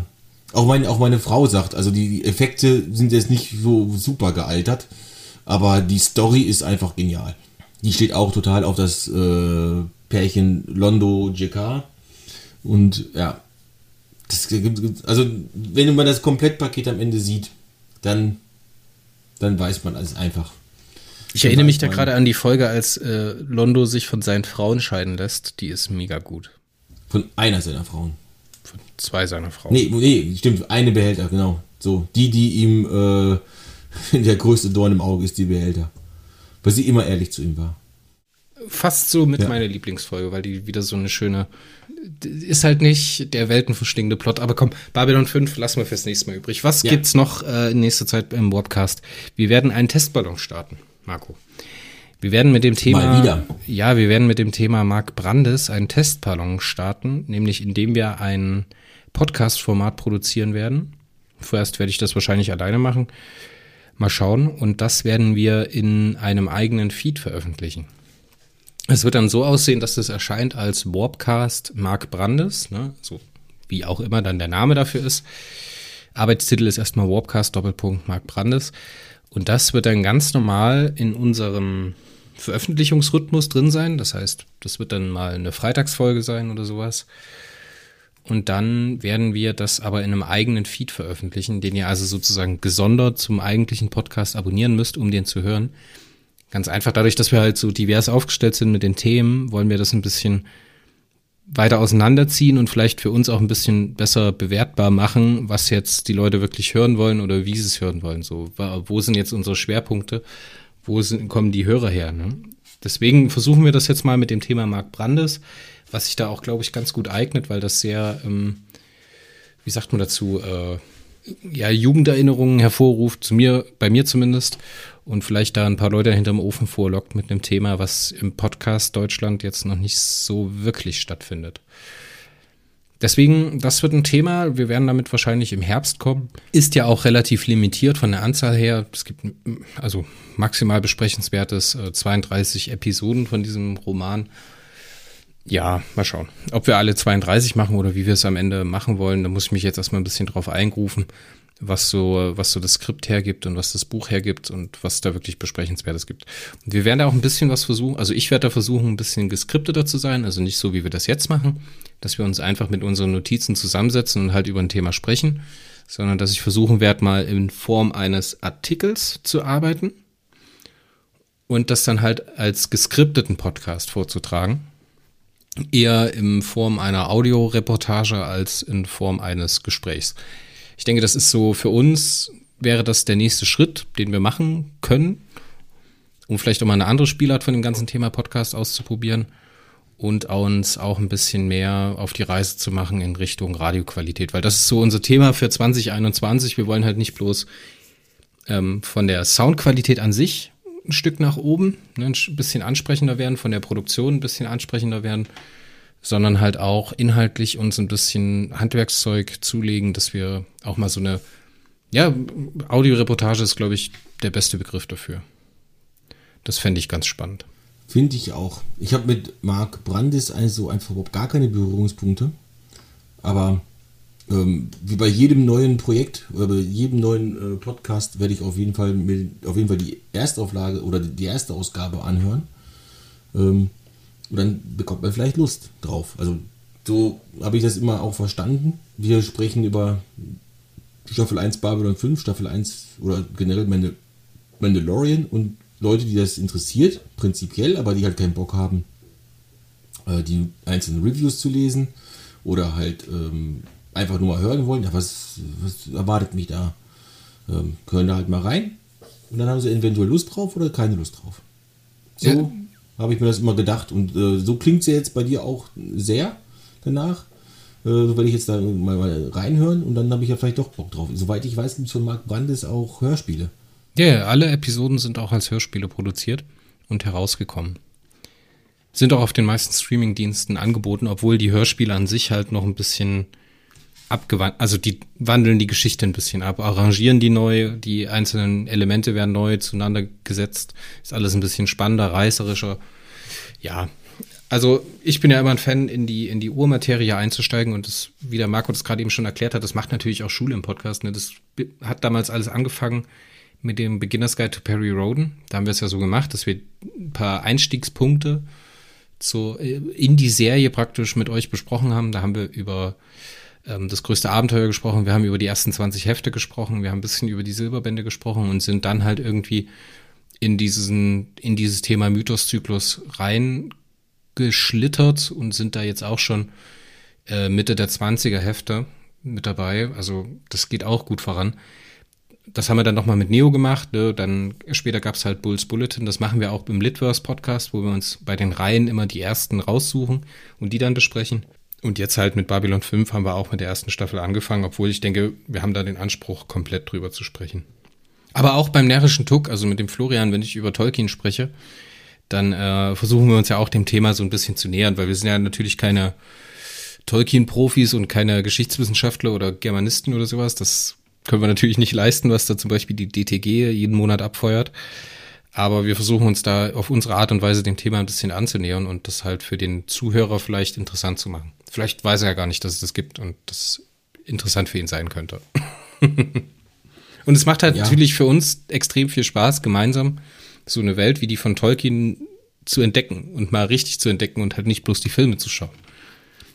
auch, mein, auch meine Frau sagt, also die, Effekte sind jetzt nicht so super gealtert, aber die Story ist einfach genial. Die steht auch total auf das äh, Pärchen Londo JK. Und ja, das gibt, also wenn man das Komplettpaket am Ende sieht, dann, dann weiß man es einfach.
Ich erinnere mich da gerade an die Folge, als äh, Londo sich von seinen Frauen scheiden lässt. Die ist mega gut.
Von einer seiner Frauen.
Von zwei seiner Frauen.
Nee, nee, stimmt, eine Behälter, genau. So, die, die ihm äh, der größte Dorn im Auge ist, die Behälter. Weil sie immer ehrlich zu ihm war.
fast so mit
Ja.
meiner Lieblingsfolge, weil die wieder so eine schöne ist halt nicht der weltenverschlingende Plot, aber komm, Babylon 5 lassen wir fürs nächste Mal übrig. Was
Ja.
gibt's noch äh, in nächster Zeit im Webcast? Wir werden einen Testballon starten, Marco. Wir werden mit dem Thema. Ja, wir werden mit dem Thema Mark Brandes einen Testballon starten, nämlich indem wir ein Podcast-Format produzieren werden. Vorerst werde ich das wahrscheinlich alleine machen. Mal schauen. Und das werden wir in einem eigenen Feed veröffentlichen. Es wird dann so aussehen, dass es erscheint als Warpcast Mark Brandes, ne? so wie auch immer dann der Name dafür ist. Arbeitstitel ist erstmal Warpcast Doppelpunkt Mark Brandes. Und das wird dann ganz normal in unserem Veröffentlichungsrhythmus drin sein. Das heißt, das wird dann mal eine Freitagsfolge sein oder sowas. Und dann werden wir das aber in einem eigenen Feed veröffentlichen, den ihr also sozusagen gesondert zum eigentlichen Podcast abonnieren müsst, um den zu hören. Ganz einfach, dadurch, dass wir halt so divers aufgestellt sind mit den Themen, wollen wir das ein bisschen weiter auseinanderziehen und vielleicht für uns auch ein bisschen besser bewertbar machen, was jetzt die Leute wirklich hören wollen oder wie sie es hören wollen. So, wo sind jetzt unsere Schwerpunkte? Wo sind, kommen die Hörer her? Ne? Deswegen versuchen wir das jetzt mal mit dem Thema Mark Brandes, was sich da auch, glaube ich, ganz gut eignet, weil das sehr, ähm, wie sagt man dazu, äh, ja, Jugenderinnerungen hervorruft, zu mir, bei mir zumindest, und vielleicht da ein paar Leute hinterm Ofen vorlockt mit einem Thema, was im Podcast Deutschland jetzt noch nicht so wirklich stattfindet. Deswegen, das wird ein Thema. Wir werden damit wahrscheinlich im Herbst kommen. Ist ja auch relativ limitiert von der Anzahl her. Es gibt also maximal besprechenswertes äh, 32 Episoden von diesem Roman. Ja, mal schauen. Ob wir alle 32 machen oder wie wir es am Ende machen wollen, da muss ich mich jetzt erstmal ein bisschen drauf eingrufen, was so, was so das Skript hergibt und was das Buch hergibt und was da wirklich Besprechenswertes gibt. Und wir werden da auch ein bisschen was versuchen, also ich werde da versuchen, ein bisschen geskripteter zu sein, also nicht so, wie wir das jetzt machen, dass wir uns einfach mit unseren Notizen zusammensetzen und halt über ein Thema sprechen, sondern dass ich versuchen werde, mal in Form eines Artikels zu arbeiten und das dann halt als geskripteten Podcast vorzutragen eher in Form einer Audioreportage als in Form eines Gesprächs. Ich denke, das ist so für uns wäre das der nächste Schritt, den wir machen können. um vielleicht auch mal eine andere Spielart von dem ganzen Thema Podcast auszuprobieren und uns auch ein bisschen mehr auf die Reise zu machen in Richtung Radioqualität, weil das ist so unser Thema für 2021. Wir wollen halt nicht bloß ähm, von der Soundqualität an sich ein Stück nach oben, ne, ein bisschen ansprechender werden, von der Produktion ein bisschen ansprechender werden, sondern halt auch inhaltlich uns ein bisschen Handwerkszeug zulegen, dass wir auch mal so eine, ja, Audioreportage ist, glaube ich, der beste Begriff dafür. Das fände ich ganz spannend.
Finde ich auch. Ich habe mit Marc Brandis also einfach überhaupt gar keine Berührungspunkte. Aber ähm, wie bei jedem neuen Projekt oder bei jedem neuen äh, Podcast werde ich auf jeden Fall mit, auf jeden Fall die Erstauflage oder die erste Ausgabe anhören. Ähm, und dann bekommt man vielleicht Lust drauf. Also so habe ich das immer auch verstanden. Wir sprechen über Staffel 1 Babylon 5, Staffel 1 oder generell Mandal Mandalorian und Leute, die das interessiert, prinzipiell, aber die halt keinen Bock haben, äh, die einzelnen Reviews zu lesen oder halt ähm, einfach nur mal hören wollen, ja, was, was erwartet mich da? Ähm, können da halt mal rein und dann haben sie eventuell Lust drauf oder keine Lust drauf. So ja. Habe ich mir das immer gedacht und äh, so klingt es ja jetzt bei dir auch sehr danach. Äh, so werde ich jetzt da mal, mal reinhören und dann habe ich ja vielleicht doch Bock drauf. Soweit ich weiß, gibt es von Marc Brandes auch Hörspiele.
Ja, yeah, alle Episoden sind auch als Hörspiele produziert und herausgekommen. Sind auch auf den meisten Streaming-Diensten angeboten, obwohl die Hörspiele an sich halt noch ein bisschen abgewandelt, also die wandeln die Geschichte ein bisschen ab, arrangieren die neu, die einzelnen Elemente werden neu zueinander gesetzt, ist alles ein bisschen spannender, reißerischer. Ja, also ich bin ja immer ein Fan, in die, in die Urmaterie einzusteigen und das, wie der Marco das gerade eben schon erklärt hat, das macht natürlich auch Schule im Podcast. Ne? Das hat damals alles angefangen mit dem Beginner's Guide to Perry Roden. Da haben wir es ja so gemacht, dass wir ein paar Einstiegspunkte zu, äh, in die Serie praktisch mit euch besprochen haben. Da haben wir über ähm, das größte Abenteuer gesprochen, wir haben über die ersten 20 Hefte gesprochen, wir haben ein bisschen über die Silberbände gesprochen und sind dann halt irgendwie in diesen, in dieses Thema Mythoszyklus reingeschlittert und sind da jetzt auch schon äh, Mitte der 20er Hefte mit dabei. Also das geht auch gut voran das haben wir dann nochmal mit Neo gemacht. Ne? Dann später gab es halt Bulls Bulletin. Das machen wir auch im Litverse Podcast, wo wir uns bei den Reihen immer die ersten raussuchen und die dann besprechen. Und jetzt halt mit Babylon 5 haben wir auch mit der ersten Staffel angefangen, obwohl ich denke, wir haben da den Anspruch, komplett drüber zu sprechen. Aber auch beim närrischen Tuck, also mit dem Florian, wenn ich über Tolkien spreche, dann äh, versuchen wir uns ja auch dem Thema so ein bisschen zu nähern, weil wir sind ja natürlich keine Tolkien-Profis und keine Geschichtswissenschaftler oder Germanisten oder sowas. Das können wir natürlich nicht leisten, was da zum Beispiel die DTG jeden Monat abfeuert. Aber wir versuchen uns da auf unsere Art und Weise dem Thema ein bisschen anzunähern und das halt für den Zuhörer vielleicht interessant zu machen. Vielleicht weiß er ja gar nicht, dass es das gibt und das interessant für ihn sein könnte. und es macht halt ja. natürlich für uns extrem viel Spaß, gemeinsam so eine Welt wie die von Tolkien zu entdecken und mal richtig zu entdecken und halt nicht bloß die Filme zu schauen.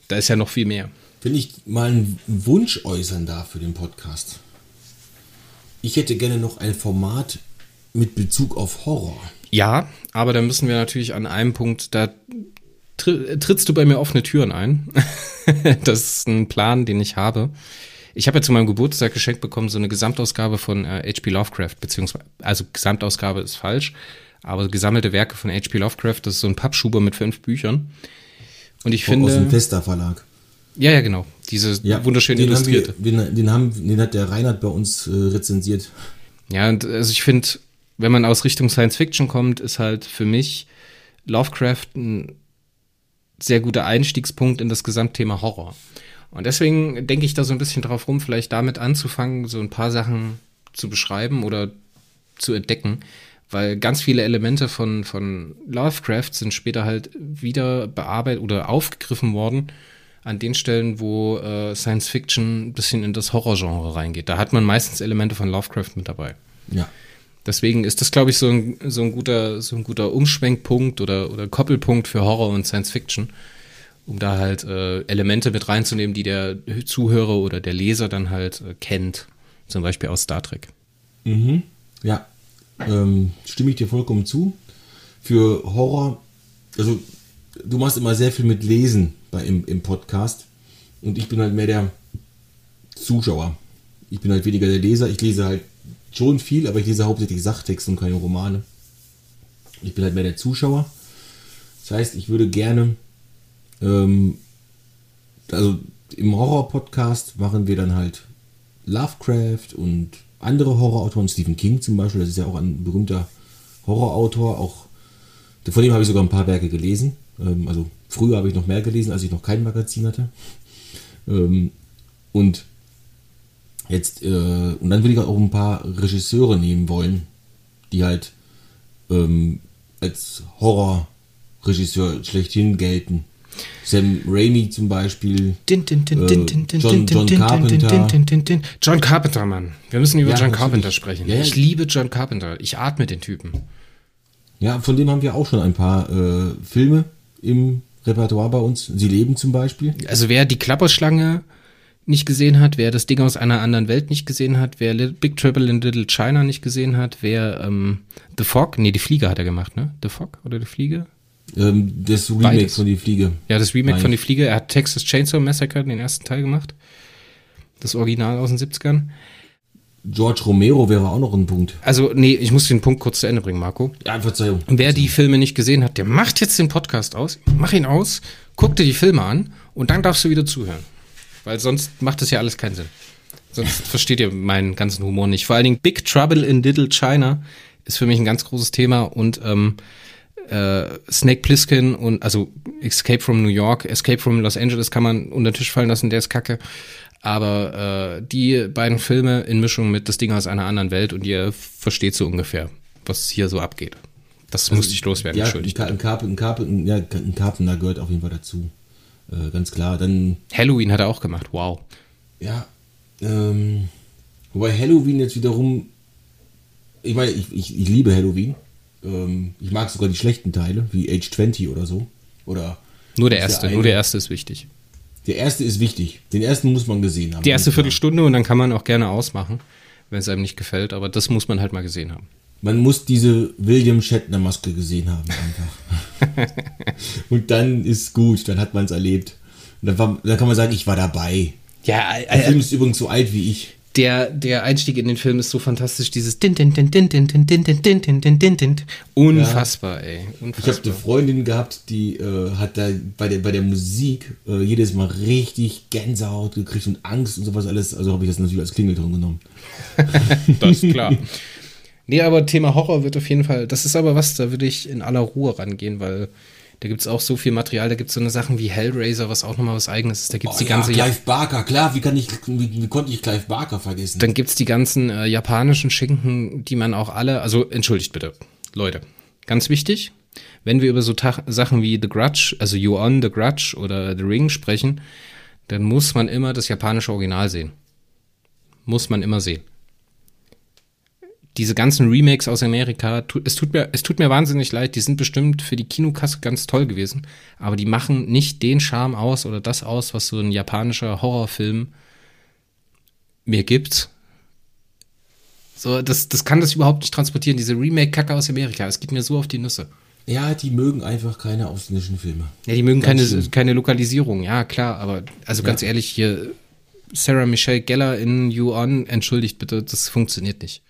Da ist ja noch viel mehr.
Wenn ich mal einen Wunsch äußern darf für den Podcast. Ich hätte gerne noch ein Format mit Bezug auf Horror.
Ja, aber da müssen wir natürlich an einem Punkt, da trittst du bei mir offene Türen ein. das ist ein Plan, den ich habe. Ich habe ja zu meinem Geburtstag geschenkt bekommen, so eine Gesamtausgabe von äh, H.P. Lovecraft, beziehungsweise, also Gesamtausgabe ist falsch, aber gesammelte Werke von H.P. Lovecraft, das ist so ein Pappschuber mit fünf Büchern. Und ich finde. Aus
dem Vesta Verlag.
Ja, ja, genau. Diese ja, wunderschön
den
illustrierte.
Haben wir, den, den, haben, den hat der Reinhard bei uns äh, rezensiert.
Ja, und also ich finde, wenn man aus Richtung Science Fiction kommt, ist halt für mich Lovecraft ein sehr guter Einstiegspunkt in das Gesamtthema Horror. Und deswegen denke ich da so ein bisschen drauf rum, vielleicht damit anzufangen, so ein paar Sachen zu beschreiben oder zu entdecken, weil ganz viele Elemente von, von Lovecraft sind später halt wieder bearbeitet oder aufgegriffen worden an den Stellen, wo äh, Science Fiction ein bisschen in das Horrorgenre reingeht. Da hat man meistens Elemente von Lovecraft mit dabei.
Ja.
Deswegen ist das, glaube ich, so ein, so ein guter, so ein guter Umschwenkpunkt oder, oder Koppelpunkt für Horror und Science Fiction, um da halt äh, Elemente mit reinzunehmen, die der Zuhörer oder der Leser dann halt äh, kennt. Zum Beispiel aus Star Trek.
Mhm. Ja, ähm, stimme ich dir vollkommen zu. Für Horror, also du machst immer sehr viel mit Lesen bei, im, im Podcast. Und ich bin halt mehr der Zuschauer. Ich bin halt weniger der Leser. Ich lese halt schon viel, aber ich lese hauptsächlich Sachtexte und keine Romane. Ich bin halt mehr der Zuschauer. Das heißt, ich würde gerne, ähm, also im Horror-Podcast machen wir dann halt Lovecraft und andere Horrorautoren, Stephen King zum Beispiel, das ist ja auch ein berühmter Horrorautor, auch von dem habe ich sogar ein paar Werke gelesen. Ähm, also früher habe ich noch mehr gelesen, als ich noch kein Magazin hatte. Ähm, und jetzt, äh, und dann würde ich auch ein paar Regisseure nehmen wollen, die halt ähm, als Horrorregisseur schlechthin gelten. Sam Raimi zum Beispiel.
Din, din, din,
äh, John, Carpenter.
John Mann. Wir müssen über
Ja,
John
natürlich.
Carpenter sprechen.
Ja, ja.
Ich liebe John Carpenter. Ich atme den Typen.
Ja, von dem haben wir auch schon ein paar äh, Filme im Repertoire bei uns. Sie leben zum Beispiel.
Also wer die Klapperschlange nicht gesehen hat, wer das Ding aus einer anderen Welt nicht gesehen hat, wer Big Trouble in Little China nicht gesehen hat, wer ähm, The Fog, nee, die Fliege hat er gemacht, ne? The Fog oder die Fliege?
Ähm, das Remake
Beides.
von Die Fliege.
Ja, das Remake
Nein.
von Die Fliege. Er hat Texas Chainsaw Massacre, den ersten Teil gemacht. Das Original aus den 70ern.
George Romero wäre auch noch ein Punkt.
Also, nee, ich muss den Punkt kurz zu Ende bringen, Marco.
Ja, Verzeihung.
Wer die Filme nicht gesehen hat, der macht jetzt den Podcast aus, mach ihn aus, guck dir die Filme an und dann darfst du wieder zuhören. Weil sonst macht das ja alles keinen Sinn. Sonst versteht ihr meinen ganzen Humor nicht. Vor allen Dingen Big Trouble in Little China ist für mich ein ganz großes Thema und ähm, äh, Snake Plissken und also Escape from New York, Escape from Los Angeles kann man unter den Tisch fallen lassen, der ist kacke. Aber äh, die beiden Filme in Mischung mit das Ding aus einer anderen Welt und ihr versteht so ungefähr, was hier so abgeht. Das musste ich loswerden,
Ja,
entschuldigt.
Ein, Carp ein, Carp ein, ja, ein Carpenter gehört auf jeden Fall dazu. Äh, ganz klar. Dann,
Halloween hat er auch gemacht, wow.
ja, ähm, wobei Halloween jetzt wiederum, ich meine, ich, ich, ich liebe Halloween. Ähm, ich mag sogar die schlechten Teile, wie Age 20 oder so. Oder
Nur der
der
erste,
eine-
nur der erste ist wichtig.
der erste ist wichtig. Den ersten muss man gesehen haben.
Die erste. Viertelstunde und dann kann man auch gerne ausmachen, wenn es einem nicht gefällt, aber das muss man halt mal gesehen haben.
Man muss diese William Shatner Maske gesehen haben einfach. Und dann ist gut, dann hat man es erlebt. Und dann, war, dann kann man sagen, ich war dabei.
Ja,
Der Film ist übrigens so alt wie ich.
der, der Einstieg in den Film ist so fantastisch, dieses din din din din din din din din din din din din. Unfassbar, ey.
Ich habe eine
Unfassbar.
Freundin gehabt, die äh, hat da bei der, bei der Musik äh, jedes Mal richtig Gänsehaut gekriegt und Angst und sowas alles. Also habe ich das natürlich als Klingelton genommen.
Das ist klar. Nee, aber Thema Horror wird auf jeden Fall, das ist aber was, da würde ich in aller Ruhe rangehen, weil da gibt es auch so viel Material, da gibt es so eine Sachen wie Hellraiser, was auch nochmal was eigenes ist. Da gibt es
Oh
die ganze
ja, Clive Barker, klar, wie, kann ich, wie, wie konnte ich Clive Barker vergessen?
Dann gibt's die ganzen äh, japanischen Schinken, die man auch alle, also entschuldigt bitte, Leute, ganz wichtig, wenn wir über so Tach Sachen wie The Grudge, also You On, The Grudge oder The Ring sprechen, dann muss man immer das japanische Original sehen. Muss man immer sehen. Diese ganzen Remakes aus Amerika, tu, es, tut mir, es tut mir wahnsinnig leid, die sind bestimmt für die Kinokasse ganz toll gewesen, aber die machen nicht den Charme aus oder das aus, was so ein japanischer Horrorfilm mir gibt. So, das, das kann das überhaupt nicht transportieren, diese Remake-Kacke aus Amerika. Es geht mir so auf die Nüsse.
ja, die mögen einfach keine ausländischen Filme.
Ja, die mögen
Ganz
keine, keine Lokalisierung, ja, klar, aber also ganz ehrlich, hier Sarah Michelle Geller in You On, entschuldigt bitte, das funktioniert nicht.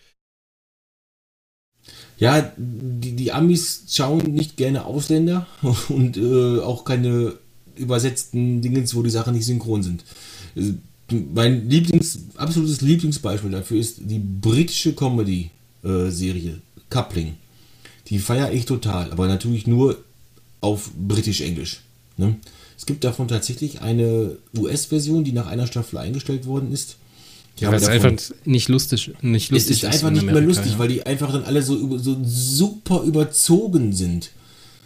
Ja, die, die Amis schauen nicht gerne Ausländer und äh, auch keine übersetzten Dingens, wo die Sachen nicht synchron sind. Äh, Mein Lieblings, absolutes Lieblingsbeispiel dafür ist die britische Comedy-Serie Coupling. Die feiere ich total, aber natürlich nur auf britisch-englisch. Ne? Es gibt davon tatsächlich eine US-Version, die nach einer Staffel eingestellt worden ist. Habe
weil es einfach nicht lustig, nicht
es
lustig
ist einfach
in
nicht mehr lustig,
ja.
weil die einfach dann alle so, so super überzogen sind.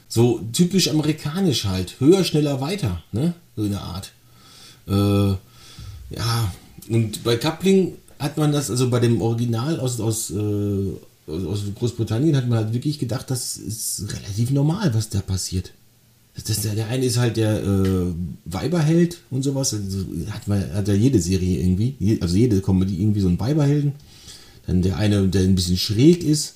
So typisch amerikanisch halt. Höher, schneller, weiter. Ne? So in der Art. Äh, ja, und bei Coupling hat man das, also bei dem Original aus, aus, äh, aus Großbritannien hat man halt wirklich gedacht, das ist relativ normal, was da passiert. Das, der, der eine ist halt der äh, Weiberheld und sowas. Also hat, hat ja jede Serie irgendwie, also jede Comedy irgendwie so einen Weiberhelden. Dann der eine, der ein bisschen schräg ist.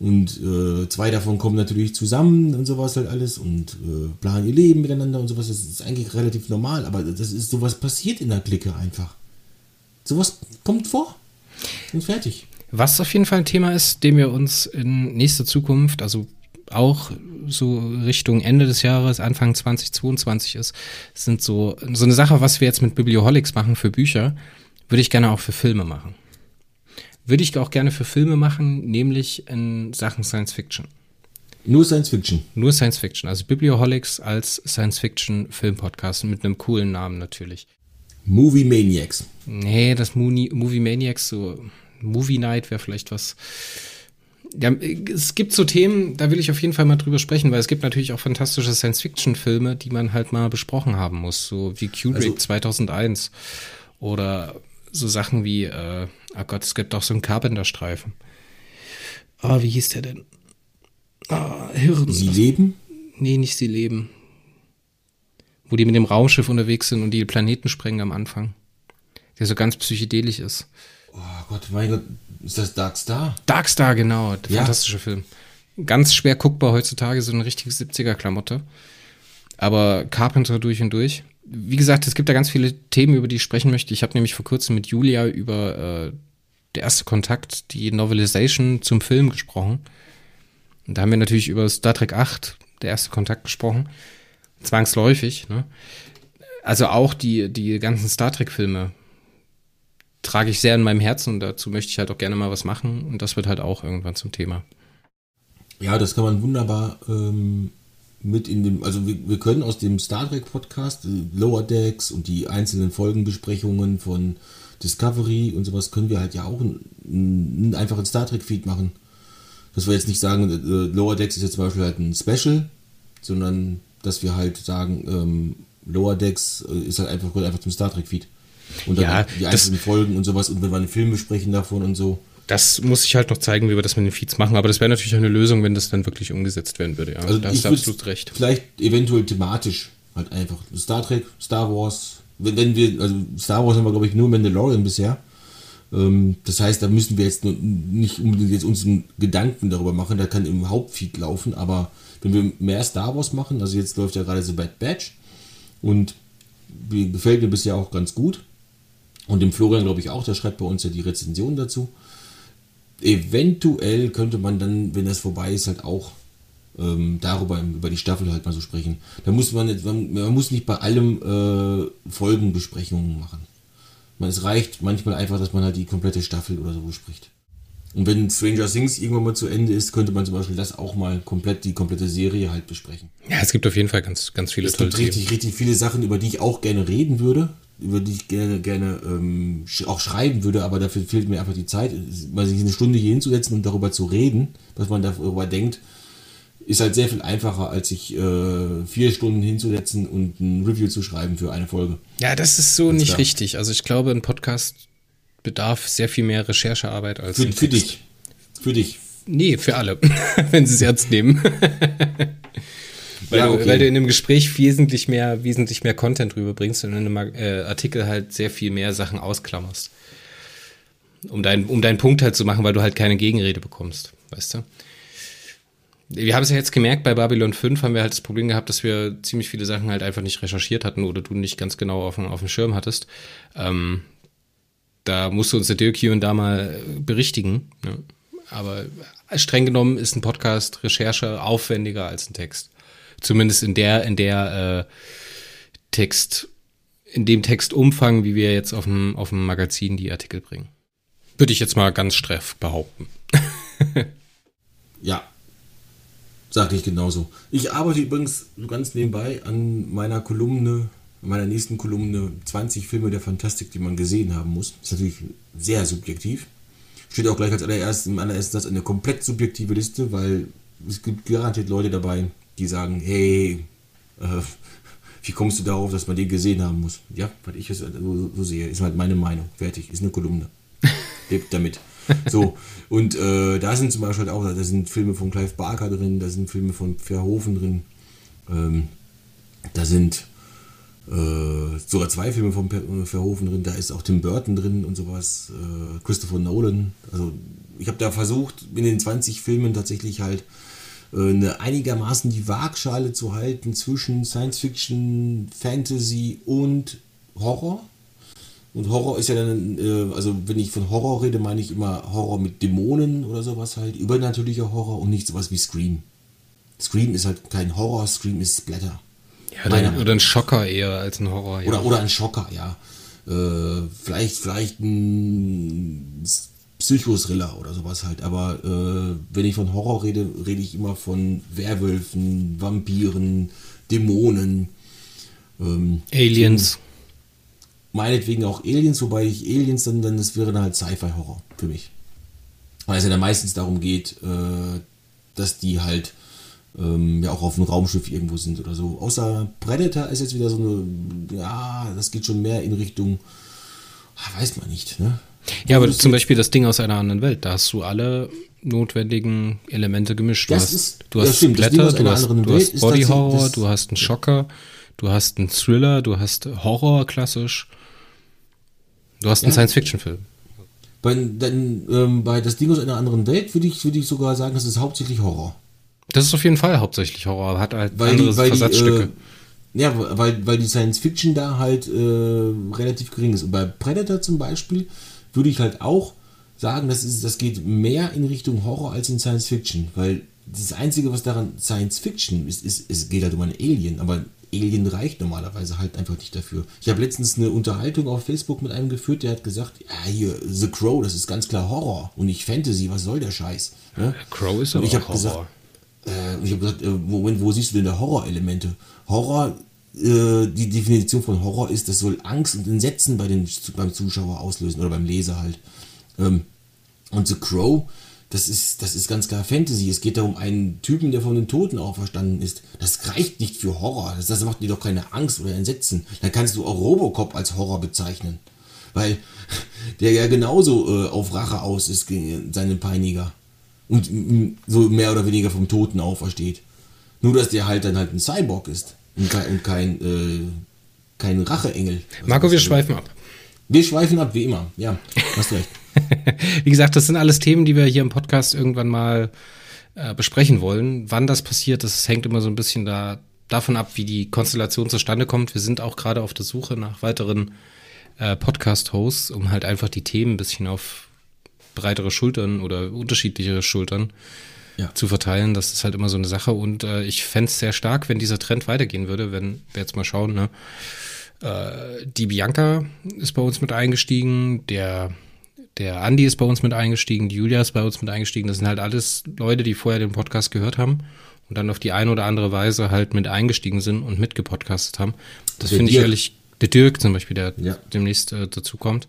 Und äh, zwei davon kommen natürlich zusammen und sowas halt alles und äh, planen ihr Leben miteinander und sowas. Das ist eigentlich relativ normal, aber das ist sowas passiert in der Clique einfach. Sowas kommt vor. Und fertig.
Was auf jeden Fall ein Thema ist, dem wir uns in nächster Zukunft, also auch so Richtung Ende des Jahres, Anfang 2022 ist, sind so, so eine Sache, was wir jetzt mit Biblioholics machen für Bücher, würde ich gerne auch für Filme machen. Würde ich auch gerne für Filme machen, nämlich in Sachen Science Fiction.
Nur Science Fiction.
Nur Science Fiction. Also Biblioholics als Science Fiction Filmpodcast mit einem coolen Namen natürlich.
Movie Maniacs.
Nee, das Movie, Movie Maniacs, so Movie Night wäre vielleicht was. Ja, es gibt so Themen, da will ich auf jeden Fall mal drüber sprechen, weil es gibt natürlich auch fantastische Science-Fiction-Filme, die man halt mal besprochen haben muss, so wie Kubrick
Also-
2001 oder so Sachen wie, äh, oh Gott, es gibt auch so einen Carpenter-Streifen. Ah, wie hieß der denn? Ah, Hirn.
Sie leben.
Nee, nicht sie leben. Wo die mit dem Raumschiff unterwegs sind und die Planeten sprengen am Anfang. Der so ganz psychedelisch ist.
Oh Gott, mein Gott, ist das Dark Star?
Darkstar, genau. Der
Ja.
fantastische Film. Ganz schwer guckbar heutzutage, so eine richtige 70er-Klamotte. Aber Carpenter durch und durch. Wie gesagt, es gibt da ganz viele Themen, über die ich sprechen möchte. Ich habe nämlich vor kurzem mit Julia über äh, der erste Kontakt, die Novelization zum Film gesprochen. Und da haben wir natürlich über Star Trek 8, der erste Kontakt gesprochen. Zwangsläufig, ne? Also auch die, die ganzen Star Trek-Filme trage ich sehr in meinem Herzen und dazu möchte ich halt auch gerne mal was machen und das wird halt auch irgendwann zum Thema.
Ja, das kann man wunderbar ähm, mit in dem, also wir, wir können aus dem Star Trek Podcast, äh, Lower Decks und die einzelnen Folgenbesprechungen von Discovery und sowas, können wir halt ja auch ein, ein, einfach ein Star Trek Feed machen. Dass wir jetzt nicht sagen, äh, Lower Decks ist jetzt zum Beispiel halt ein Special, sondern dass wir halt sagen, ähm, Lower Decks äh, ist halt einfach, gehört einfach zum Star Trek Feed. Und dann
Ja,
halt die
das-
einzelnen Folgen und sowas und wenn wir einen Film besprechen davon und so.
Das muss ich halt noch zeigen, wie wir das mit den Feeds machen, aber das wäre natürlich auch eine Lösung, wenn das dann wirklich umgesetzt werden würde. Ja,
Also
da hast du absolut recht.
Vielleicht eventuell thematisch halt einfach. Star Trek, Star Wars. Wenn, wenn wir, also Star Wars haben wir, glaube ich, nur Mandalorian bisher. Ähm, das heißt, da müssen wir jetzt nicht unbedingt jetzt uns Gedanken darüber machen, da kann im Hauptfeed laufen, aber wenn wir mehr Star Wars machen, also jetzt läuft ja gerade The Bad Batch und gefällt mir bisher auch ganz gut. Und dem Florian, glaube ich, auch, der schreibt bei uns ja die Rezension dazu. Eventuell könnte man dann, wenn das vorbei ist, halt auch ähm, darüber, über die Staffel halt mal so sprechen. Da muss man, nicht, man, man muss nicht bei allem äh, Folgenbesprechungen machen. Man, es reicht manchmal einfach, dass man halt die komplette Staffel oder so bespricht. Und wenn Stranger Things irgendwann mal zu Ende ist, könnte man zum Beispiel das auch mal komplett, die komplette Serie halt besprechen.
Ja, es gibt auf jeden Fall ganz, ganz viele
Es
tolle
gibt
Themen.
richtig, richtig viele Sachen, über die ich auch gerne reden würde, über die ich gerne, gerne ähm, auch schreiben würde, aber dafür fehlt mir einfach die Zeit, mal sich eine Stunde hier hinzusetzen und darüber zu reden, was man darüber denkt, ist halt sehr viel einfacher, als sich äh, vier Stunden hinzusetzen und ein Review zu schreiben für eine Folge.
Ja, das ist so nicht
klar.
richtig. Also ich glaube, ein Podcast bedarf sehr viel mehr Recherchearbeit als
Für, für dich. Für dich.
Nee, für alle, wenn sie es ernst nehmen. weil,
Ja,
du,
okay.
weil du in einem Gespräch wesentlich mehr, wesentlich mehr Content rüberbringst und in einem äh, Artikel halt sehr viel mehr Sachen ausklammerst. Um, dein, um deinen Punkt halt zu machen, weil du halt keine Gegenrede bekommst, weißt du? Wir haben es ja jetzt gemerkt, bei Babylon 5 haben wir halt das Problem gehabt, dass wir ziemlich viele Sachen halt einfach nicht recherchiert hatten oder du nicht ganz genau auf dem, auf dem Schirm hattest. Ähm, da musste uns der Dirk hier und da mal äh, berichtigen. Ne? Aber streng genommen ist ein Podcast Recherche aufwendiger als ein Text. Zumindest in der, in der äh, Text, in dem Textumfang, wie wir jetzt auf dem, auf dem Magazin die Artikel bringen. Würde ich jetzt mal ganz streff behaupten.
Ja. Sag ich genauso. Ich arbeite übrigens ganz nebenbei an meiner Kolumne, meiner nächsten Kolumne 20 Filme der Fantastik, die man gesehen haben muss. Ist natürlich sehr subjektiv. Steht auch gleich als allererstes im allerersten Satz eine komplett subjektive Liste, weil es gibt garantiert Leute dabei, die sagen, hey, äh, wie kommst du darauf, dass man den gesehen haben muss? Ja, weil ich es so, so sehe, ist halt meine Meinung. Fertig, ist eine Kolumne. Lebt damit. So, und äh, da sind zum Beispiel halt auch, da sind Filme von Clive Barker drin, da sind Filme von Verhoeven drin, ähm, da sind äh, sogar zwei Filme von Per- äh, Verhoeven drin, da ist auch Tim Burton drin und sowas, äh, Christopher Nolan. Also ich habe da versucht, in den 20 Filmen tatsächlich halt äh, eine einigermaßen die Waagschale zu halten zwischen Science Fiction, Fantasy und Horror. Und Horror ist ja dann, äh, also wenn ich von Horror rede, meine ich immer Horror mit Dämonen oder sowas halt, übernatürlicher Horror und nicht sowas wie Scream. Scream ist halt kein Horror, Scream ist Splatter.
Ja, dann, oder ein Schocker eher als ein Horror. Ja.
Oder, oder ein Schocker, ja. Äh, vielleicht, vielleicht ein Psychothriller oder sowas halt. Aber äh, wenn ich von Horror rede, rede ich immer von Werwölfen, Vampiren, Dämonen. Ähm,
Aliens.
meinetwegen auch Aliens, wobei ich Aliens dann, dann das wäre dann halt Sci-Fi-Horror für mich. Weil es ja dann meistens darum geht, äh, dass die halt ähm, ja auch auf einem Raumschiff irgendwo sind oder so. Außer Predator ist jetzt wieder so eine, ja, das geht schon mehr in Richtung, ah, weiß man nicht, ne?
Ja, aber zum Beispiel das Ding aus einer anderen Welt, da hast du alle notwendigen Elemente gemischt. Du
Das
hast,
ist-
du hast
stimmt, aus
du hast, du
Welt
hast Body Horror, du hast einen Schocker, du hast einen Thriller, du hast Horror klassisch, du hast einen
Ja.
Science-Fiction-Film.
Bei, dann, ähm, bei das Ding aus einer anderen Welt würde ich, würde ich sogar sagen, das ist hauptsächlich Horror.
Das ist auf jeden Fall hauptsächlich Horror, hat halt
Weil
andere
die, weil die,
Versatzstücke.
äh, ja, weil, weil die Science Fiction da halt äh, relativ gering ist. Und bei Predator zum Beispiel würde ich halt auch sagen, das, ist, das geht mehr in Richtung Horror als in Science Fiction. Weil das Einzige, was daran Science Fiction ist, ist, es geht halt um ein Alien. Aber Alien reicht normalerweise halt einfach nicht dafür. Ich habe letztens eine Unterhaltung auf Facebook mit einem geführt, der hat gesagt, ja hier, The Crow, das ist ganz klar Horror und nicht Fantasy, was soll der Scheiß? Ne?
Crow ist
Und
aber
ich
auch
habe gesagt,
Horror.
äh, ich habe gesagt, äh, Moment, wo siehst du denn da Horrorelemente? Horror, die Definition von Horror ist, das soll Angst und Entsetzen bei den, beim Zuschauer auslösen oder beim Leser halt. Ähm, und The Crow, das ist, das ist ganz klar Fantasy. Es geht da um einen Typen, der von den Toten auferstanden ist. Das reicht nicht für Horror. Das, das macht dir doch keine Angst oder Entsetzen. Dann kannst du auch Robocop als Horror bezeichnen. Weil der ja genauso äh, auf Rache aus ist gegen seinen Peiniger. Und mm, so mehr oder weniger vom Toten aufersteht. Nur, dass der halt dann halt ein Cyborg ist. Und kein, und kein, äh, kein Racheengel.
Marco, wir schweifen ab.
Wir schweifen ab, wie immer. Ja, hast recht.
Wie gesagt, das sind alles Themen, die wir hier im Podcast irgendwann mal äh, besprechen wollen. Wann das passiert, das hängt immer so ein bisschen da, davon ab, wie die Konstellation zustande kommt. Wir sind auch gerade auf der Suche nach weiteren äh, Podcast-Hosts, um halt einfach die Themen ein bisschen auf breitere Schultern oder unterschiedlichere Schultern
Ja.
zu verteilen. Das ist halt immer so eine Sache. Und äh, ich fänd's sehr stark, wenn dieser Trend weitergehen würde, wenn wir jetzt mal schauen, ne? Äh, die Bianca ist bei uns mit eingestiegen, der, der Andi ist bei uns mit eingestiegen, die Julia ist bei uns mit eingestiegen. Das sind halt alles Leute, die vorher den Podcast gehört haben und dann auf die eine oder andere Weise halt mit eingestiegen sind und mitgepodcastet haben. Das finde ich ehrlich, der Dirk zum Beispiel, der
Ja.
demnächst äh, dazu kommt.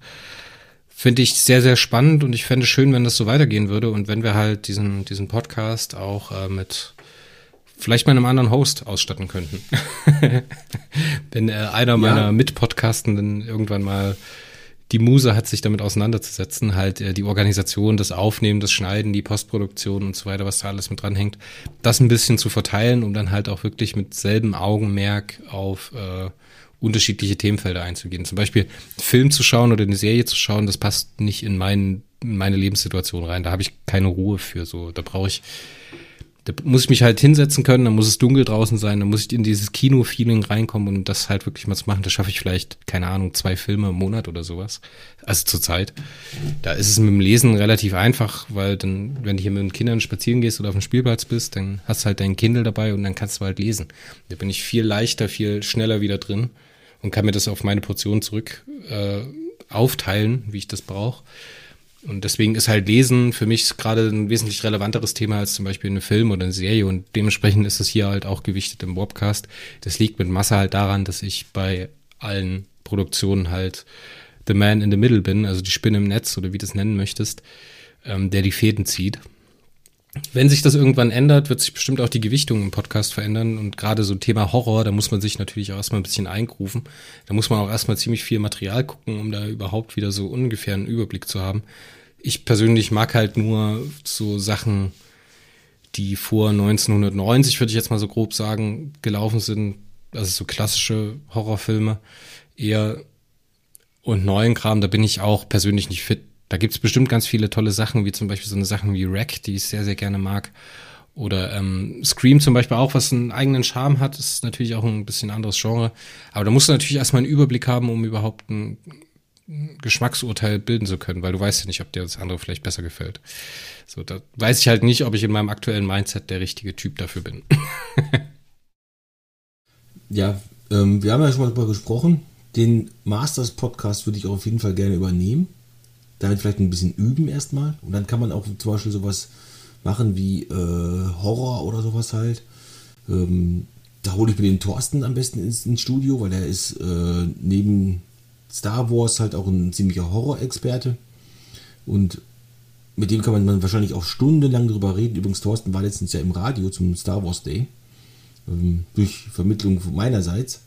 Finde ich sehr, sehr spannend und ich fände es schön, wenn das so weitergehen würde und wenn wir halt diesen, diesen Podcast auch äh, mit vielleicht mal einem anderen Host ausstatten könnten. wenn äh, einer meiner Mitpodcastenden irgendwann mal die Muse hat, sich damit auseinanderzusetzen, halt äh, die Organisation, das Aufnehmen, das Schneiden, die Postproduktion und so weiter, was da alles mit dranhängt, das ein bisschen zu verteilen, um dann halt auch wirklich mit selben Augenmerk auf äh, unterschiedliche Themenfelder einzugehen. Zum Beispiel einen Film zu schauen oder eine Serie zu schauen, das passt nicht in, mein, in meine Lebenssituation rein. Da habe ich keine Ruhe für. So, da brauche ich da muss ich mich halt hinsetzen können, dann muss es dunkel draußen sein, dann muss ich in dieses Kino-Feeling reinkommen und das halt wirklich mal zu machen. Das schaffe ich vielleicht, keine Ahnung, zwei Filme im Monat oder sowas. Also zur Zeit. Da ist es mit dem Lesen relativ einfach, weil dann, wenn du hier mit den Kindern spazieren gehst oder auf dem Spielplatz bist, dann hast du halt dein Kindle dabei und dann kannst du halt lesen. Da bin ich viel leichter, viel schneller wieder drin und kann mir das auf meine Portion zurück äh, aufteilen, wie ich das brauche. Und deswegen ist halt Lesen für mich gerade ein wesentlich relevanteres Thema als zum Beispiel eine Film oder eine Serie. Und dementsprechend ist es hier halt auch gewichtet im Wobcast. Das liegt mit Masse halt daran, dass ich bei allen Produktionen halt the man in the middle bin, also die Spinne im Netz oder wie du es nennen möchtest, ähm, der die Fäden zieht. Wenn sich das irgendwann ändert, wird sich bestimmt auch die Gewichtung im Podcast verändern. Und gerade so Thema Horror, da muss man sich natürlich auch erstmal ein bisschen eingrufen. Da muss man auch erstmal ziemlich viel Material gucken, um da überhaupt wieder so ungefähr einen Überblick zu haben. Ich persönlich mag halt nur so Sachen, die vor 1990, würde ich jetzt mal so grob sagen, gelaufen sind. Also so klassische Horrorfilme. Eher und neuen Kram, da bin ich auch persönlich nicht fit. Da gibt's bestimmt ganz viele tolle Sachen, wie zum Beispiel so eine Sachen wie Wreck, die ich sehr, sehr gerne mag. Oder ähm, Scream zum Beispiel auch, was einen eigenen Charme hat, ist natürlich auch ein bisschen anderes Genre. Aber da musst du natürlich erstmal einen Überblick haben, um überhaupt ein, Geschmacksurteil bilden zu können, weil du weißt ja nicht, ob dir das andere vielleicht besser gefällt. So, da weiß ich halt nicht, ob ich in meinem aktuellen Mindset der richtige Typ dafür bin.
Ja, ähm, wir haben ja schon mal darüber gesprochen. Den Masters Podcast würde ich auch auf jeden Fall gerne übernehmen. Damit vielleicht ein bisschen üben erstmal. Und dann kann man auch zum Beispiel sowas machen wie äh, Horror oder sowas halt. Ähm, da hole ich mir den Thorsten am besten ins, ins Studio, weil er ist äh, neben Star Wars halt auch ein ziemlicher Horror-Experte. Und mit dem kann man wahrscheinlich auch stundenlang drüber reden. Übrigens, Thorsten war letztens ja im Radio zum Star Wars Day. Ähm, durch Vermittlung meinerseits.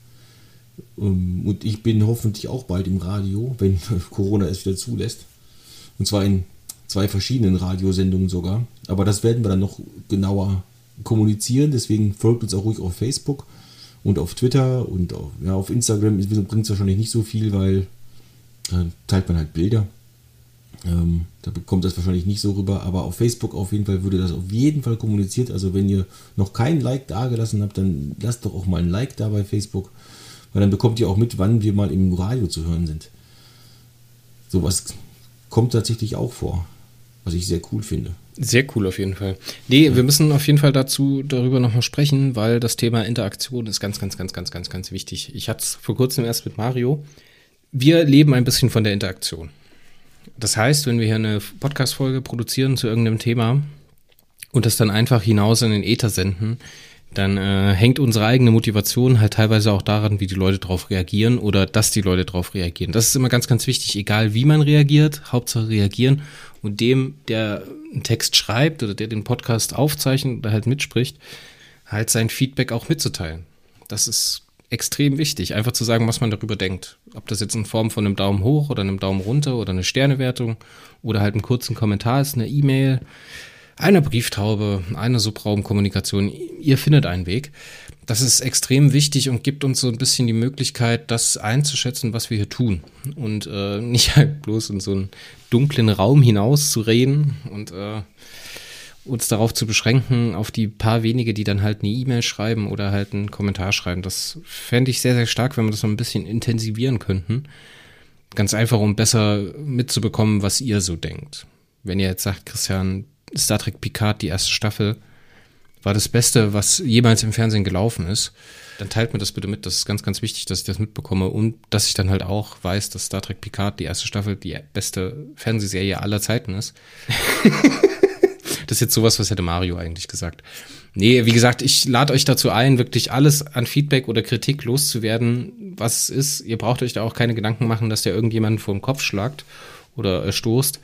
Ähm, und ich bin hoffentlich auch bald im Radio, wenn Corona es wieder zulässt. Und zwar in zwei verschiedenen Radiosendungen sogar. Aber das werden wir dann noch genauer kommunizieren. Deswegen folgt uns auch ruhig auf Facebook und auf Twitter und auf, ja, auf Instagram bringt es wahrscheinlich nicht so viel, weil da teilt man halt Bilder. Ähm, da bekommt das wahrscheinlich nicht so rüber, aber auf Facebook auf jeden Fall würde das auf jeden Fall kommuniziert. Also wenn ihr noch kein Like da gelassen habt, dann lasst doch auch mal ein Like da bei Facebook, weil dann bekommt ihr auch mit, wann wir mal im Radio zu hören sind. Sowas kommt tatsächlich auch vor, was ich sehr cool finde.
Sehr cool auf jeden Fall. Nee, ja. wir müssen auf jeden Fall dazu darüber nochmal sprechen, weil das Thema Interaktion ist ganz, ganz, ganz, ganz, ganz, ganz wichtig. Ich hatte es vor kurzem erst mit Mario. Wir leben ein bisschen von der Interaktion. Das heißt, wenn wir hier eine Podcast-Folge produzieren zu irgendeinem Thema und das dann einfach hinaus in den Äther senden, dann äh, hängt unsere eigene Motivation halt teilweise auch daran, wie die Leute darauf reagieren oder dass die Leute darauf reagieren. Das ist immer ganz, ganz wichtig, egal wie man reagiert, Hauptsache reagieren und dem, der einen Text schreibt oder der den Podcast aufzeichnet oder halt mitspricht, halt sein Feedback auch mitzuteilen. Das ist extrem wichtig, einfach zu sagen, was man darüber denkt. Ob das jetzt in Form von einem Daumen hoch oder einem Daumen runter oder eine Sternewertung oder halt einen kurzen Kommentar ist, eine E-Mail, eine Brieftaube, eine Subraumkommunikation. Ihr findet einen Weg. Das ist extrem wichtig und gibt uns so ein bisschen die Möglichkeit, das einzuschätzen, was wir hier tun. Und äh, nicht halt bloß in so einen dunklen Raum hinaus zu reden und äh, uns darauf zu beschränken, auf die paar wenige, die dann halt eine E-Mail schreiben oder halt einen Kommentar schreiben. Das fände ich sehr, sehr stark, wenn wir das noch ein bisschen intensivieren könnten. Ganz einfach, um besser mitzubekommen, was ihr so denkt. Wenn ihr jetzt sagt, Christian, Star Trek Picard, die erste Staffel, war das Beste, was jemals im Fernsehen gelaufen ist, dann teilt mir das bitte mit. Das ist ganz, ganz wichtig, dass ich das mitbekomme und dass ich dann halt auch weiß, dass Star Trek Picard, die erste Staffel, die beste Fernsehserie aller Zeiten ist. Das ist jetzt sowas, was hätte Mario eigentlich gesagt. Nee, wie gesagt, ich lade euch dazu ein, wirklich alles an Feedback oder Kritik loszuwerden, was es ist. Ihr braucht euch da auch keine Gedanken machen, dass der irgendjemanden vor den Kopf schlagt oder äh, stoßt.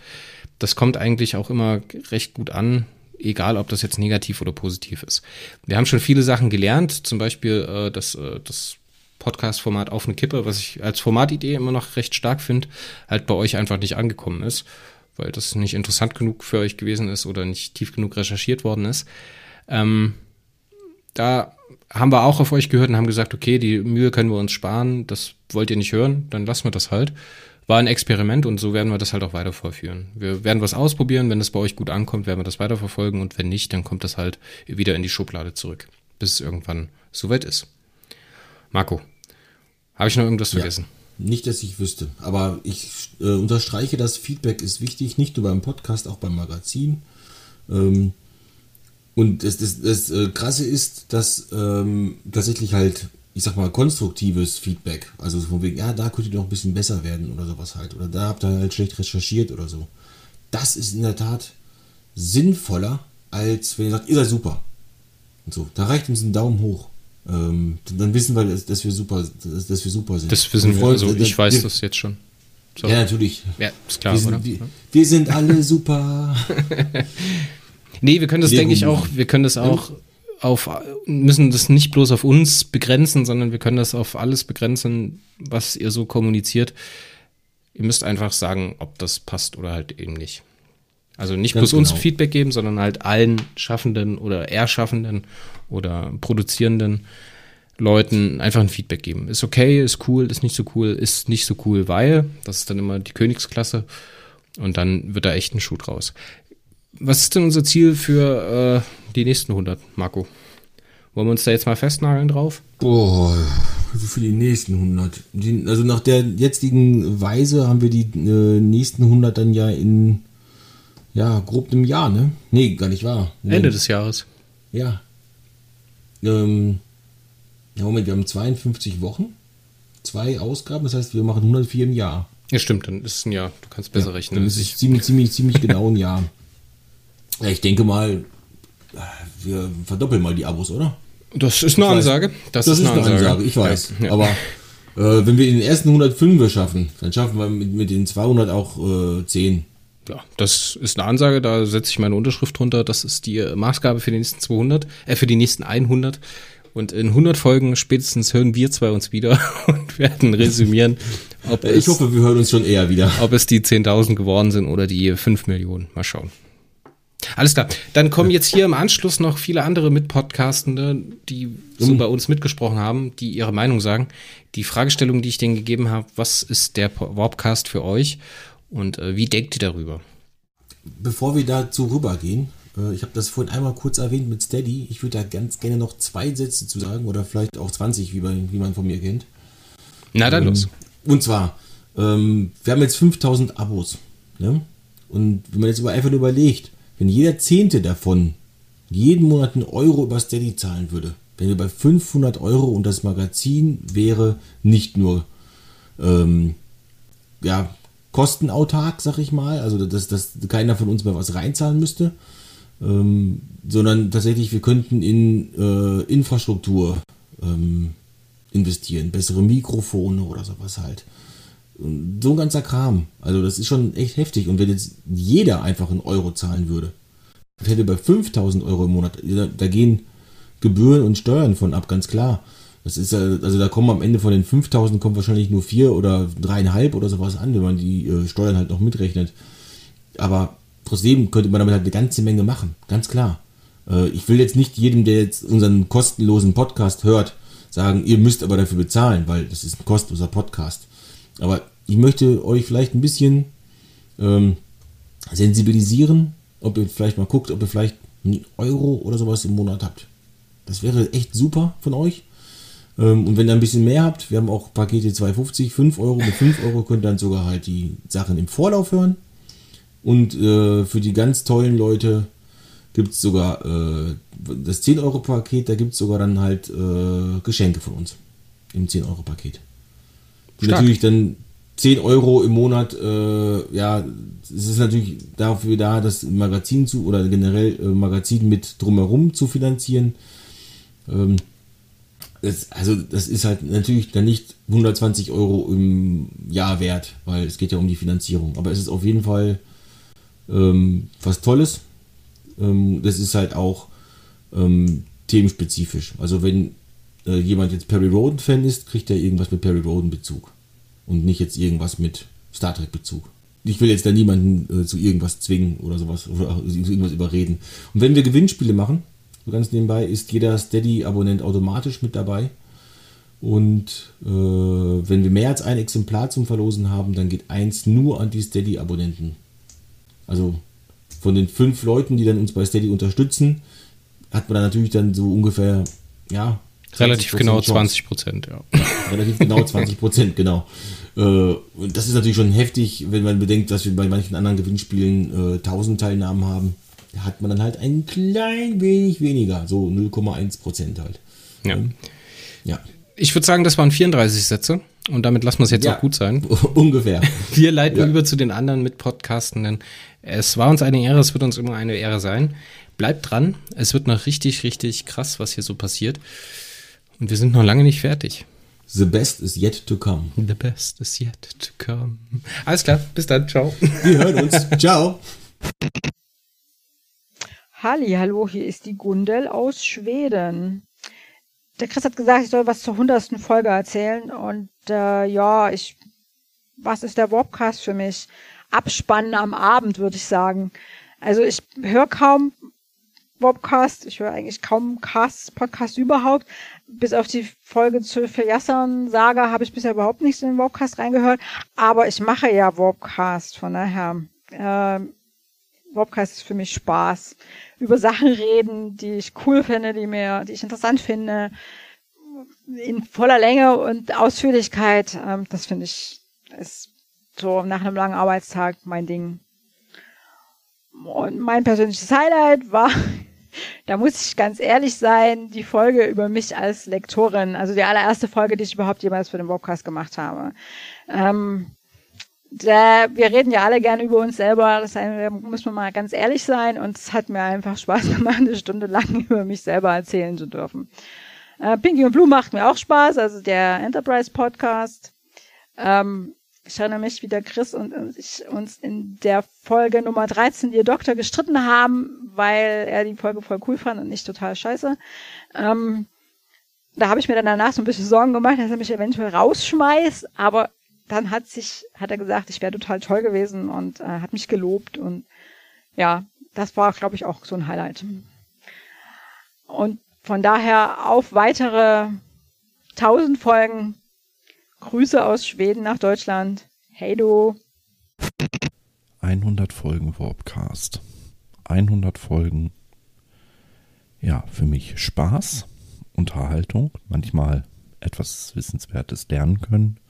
Das kommt eigentlich auch immer recht gut an, egal ob das jetzt negativ oder positiv ist. Wir haben schon viele Sachen gelernt, zum Beispiel äh, das, äh, das Podcast-Format auf eine Kippe, was ich als Formatidee immer noch recht stark finde, halt bei euch einfach nicht angekommen ist weil das nicht interessant genug für euch gewesen ist oder nicht tief genug recherchiert worden ist. Ähm, da haben wir auch auf euch gehört und haben gesagt, okay, die Mühe können wir uns sparen, das wollt ihr nicht hören, dann lassen wir das halt. War ein Experiment und so werden wir das halt auch weiter vorführen. Wir werden was ausprobieren, wenn es bei euch gut ankommt, werden wir das weiterverfolgen und wenn nicht, dann kommt das halt wieder in die Schublade zurück, bis es irgendwann soweit ist. Marco, habe ich noch irgendwas
ja.
vergessen?
Nicht, dass ich wüsste. Aber ich äh, unterstreiche, das Feedback ist wichtig, nicht nur beim Podcast, auch beim Magazin. Ähm, und das, das, das äh, Krasse ist, dass ähm, tatsächlich halt, ich sag mal, konstruktives Feedback, also von wegen, ja, da könnte ihr noch ein bisschen besser werden oder sowas halt. Oder da habt ihr halt schlecht recherchiert oder so. Das ist in der Tat sinnvoller, als wenn ihr sagt, ihr seid super. Und so. Da reicht uns ein Daumen hoch. Ähm, dann wissen wir, dass, dass, wir super, dass, dass wir super sind.
Das wissen wir, also ich weiß wir, das jetzt schon.
So. Ja, natürlich.
Ja, ist klar,
wir sind,
oder?
Wir, wir, sind alle super.
nee, wir können das, denke ich, auch, wir können das auch auf, müssen das nicht bloß auf uns begrenzen, sondern wir können das auf alles begrenzen, was ihr so kommuniziert. Ihr müsst einfach sagen, ob das passt oder halt eben nicht. Also nicht Ganz bloß genau. uns Feedback geben, sondern halt allen Schaffenden oder Erschaffenden oder produzierenden Leuten einfach ein Feedback geben. Ist okay, ist cool, ist nicht so cool, ist nicht so cool, weil, das ist dann immer die Königsklasse und dann wird da echt ein Schuh draus. Was ist denn unser Ziel für äh, die nächsten 100, Marco? Wollen wir uns da jetzt mal festnageln drauf?
Oh, Also für die nächsten 100. Die, also nach der jetzigen Weise haben wir die äh, nächsten 100 dann ja in, ja, grob einem Jahr, ne? Nee, gar nicht wahr. Nee.
Ende des Jahres.
Ja. Ähm, ja, Moment, wir haben 52 Wochen, zwei Ausgaben, das heißt, wir machen 104 im Jahr.
Ja, stimmt, dann ist es ein Jahr. Du kannst besser rechnen
Dann ist es ziemlich, ziemlich, ziemlich genau ein Jahr. Ja, ich denke mal, wir verdoppeln mal die Abos, oder?
Das ist eine
Ich.
Ansage. Das, ist eine Ansage.
ich weiß.
Ja, ja.
Aber äh, wenn wir den ersten 105 schaffen, dann schaffen wir mit, mit den 200 auch äh, 10.
Ja, das ist eine Ansage, da setze ich meine Unterschrift drunter. Das ist die äh, Maßgabe für die nächsten 200, äh, für die nächsten 100. Und in 100 Folgen spätestens hören wir zwei uns wieder und werden resümieren, ob,
Ich
es,
hoffe, wir hören uns schon eher wieder.
ob es die 10.000 geworden sind oder die 5 Millionen. Mal schauen. Alles klar. Dann kommen jetzt hier im Anschluss noch viele andere Mitpodcastende, die so bei uns mitgesprochen haben, die ihre Meinung sagen. Die Fragestellung, die ich denen gegeben habe, was ist der Warpcast für euch und äh, wie denkt ihr darüber?
Bevor wir dazu rübergehen, äh, ich habe das vorhin einmal kurz erwähnt mit Steady. Ich würde da ganz gerne noch zwei Sätze zu sagen oder vielleicht auch 20, wie man, wie man von mir kennt.
Na dann
Ähm,
los.
Und zwar, ähm, wir haben jetzt 5000 Abos. Ne? Und wenn man jetzt einfach nur überlegt, wenn jeder Zehnte davon jeden Monat einen Euro über Steady zahlen würde, wenn wir bei 500 Euro und das Magazin wäre nicht nur ähm, ja, kostenautark, sag ich mal, also dass, dass keiner von uns mehr was reinzahlen müsste, ähm, sondern tatsächlich wir könnten in äh, Infrastruktur ähm, investieren, bessere Mikrofone oder sowas halt. So ein ganzer Kram. Also das ist schon echt heftig. Und wenn jetzt jeder einfach einen Euro zahlen würde, dann hätte bei 5000 Euro im Monat, da, gehen Gebühren und Steuern von ab, ganz klar. Das ist ja, also da kommen am Ende von den 5000 kommt wahrscheinlich nur vier oder dreieinhalb oder sowas an, wenn man die äh, Steuern halt noch mitrechnet. Aber trotzdem könnte man damit halt eine ganze Menge machen, ganz klar. Äh, ich will jetzt nicht jedem, der jetzt unseren kostenlosen Podcast hört, sagen, ihr müsst aber dafür bezahlen, weil das ist ein kostenloser Podcast. Aber ich möchte euch vielleicht ein bisschen ähm, sensibilisieren, ob ihr vielleicht mal guckt, ob ihr vielleicht einen Euro oder sowas im Monat habt. Das wäre echt super von euch. Ähm, und wenn ihr ein bisschen mehr habt, wir haben auch Pakete 250, 5 Euro. Mit 5 Euro könnt ihr dann sogar halt die Sachen im Vorlauf hören. Und äh, für die ganz tollen Leute gibt es sogar äh, das 10-Euro-Paket, da gibt es sogar dann halt äh, Geschenke von uns. Im 10-Euro-Paket.
Stark.
natürlich dann 10 Euro im Monat, äh, ja, es ist natürlich dafür da, das Magazin zu oder generell äh, Magazin mit drumherum zu finanzieren. Ähm, das, also das ist halt natürlich dann nicht 120 Euro im Jahr wert, weil es geht ja um die Finanzierung. Aber es ist auf jeden Fall ähm, was Tolles. Ähm, das ist halt auch ähm, themenspezifisch. Also wenn äh, jemand jetzt Perry Roden Fan ist, kriegt er irgendwas mit Perry Roden Bezug und nicht jetzt irgendwas mit Star Trek Bezug. Ich will jetzt da niemanden äh, zu irgendwas zwingen oder sowas oder irgendwas überreden. Und wenn wir Gewinnspiele machen, so ganz nebenbei, ist jeder Steady-Abonnent automatisch mit dabei. Und äh, wenn wir mehr als ein Exemplar zum Verlosen haben, dann geht eins nur an die Steady-Abonnenten. Also von den fünf Leuten, die dann uns bei Steady unterstützen, hat man dann natürlich dann so ungefähr, ja,
Relativ
20%
genau
Chance.
20 Prozent, ja.
Relativ genau 20 Prozent, genau. Äh, und das ist natürlich schon heftig, wenn man bedenkt, dass wir bei manchen anderen Gewinnspielen äh, 1000 Teilnahmen haben. Da hat man dann halt ein klein wenig weniger, so 0,1 Prozent halt.
ja.
Ja,
Ich würde sagen, das waren 34 Sätze und damit lassen wir es jetzt
Ja.
auch gut sein.
ungefähr.
Wir leiten
Ja.
über zu den anderen Mitpodcastenden. Es war uns eine Ehre, es wird uns immer eine Ehre sein. Bleibt dran, es wird noch richtig, richtig krass, was hier so passiert. Und wir sind noch lange nicht fertig.
The best is yet to come.
The best is yet to come. Alles klar, bis dann, ciao.
Wir hören uns. Ciao.
Halli, hallo, hier ist die Gundel aus Schweden. Der Chris hat gesagt, ich soll was zur hundertsten Folge erzählen und äh, ja, ich, was ist der Wobcast für mich? Abspannen am Abend, würde ich sagen. Also ich höre kaum Wobcast, ich höre eigentlich kaum Cast, Podcast überhaupt. Bis auf die Folge zu Yassan Saga habe ich bisher überhaupt nichts in den Wobcast reingehört, aber ich mache ja Wobcast, von daher ähm, Wobcast ist für mich Spaß. Über Sachen reden, die ich cool finde, die mir, die ich interessant finde. in voller Länge und Ausführlichkeit. Ähm, das finde ich ist so nach einem langen Arbeitstag mein Ding. Und mein persönliches Highlight war, da muss ich ganz ehrlich sein, die Folge über mich als Lektorin. Also die allererste Folge, die ich überhaupt jemals für den Podcast gemacht habe. Ähm, da, wir reden ja alle gerne über uns selber, das da muss man mal ganz ehrlich sein und es hat mir einfach Spaß gemacht, eine Stunde lang über mich selber erzählen zu dürfen. Äh, Pinky und Blue macht mir auch Spaß, also der Enterprise Podcast. Ähm, ich erinnere mich, wie der Chris und ich uns in der Folge Nummer 13 ihr Doktor gestritten haben, weil er die Folge voll cool fand und nicht total scheiße. Ähm, da habe ich mir dann danach so ein bisschen Sorgen gemacht, dass er mich eventuell rausschmeißt, aber dann hat sich, hat er gesagt, ich wäre total toll gewesen und äh, hat mich gelobt und ja, das war, glaube ich, auch so ein Highlight. Und von daher auf weitere tausend Folgen. Grüße aus Schweden nach Deutschland. Hey du.
100 Folgen Warpcast. 100 Folgen. Ja, für mich Spaß, Unterhaltung, manchmal etwas Wissenswertes lernen können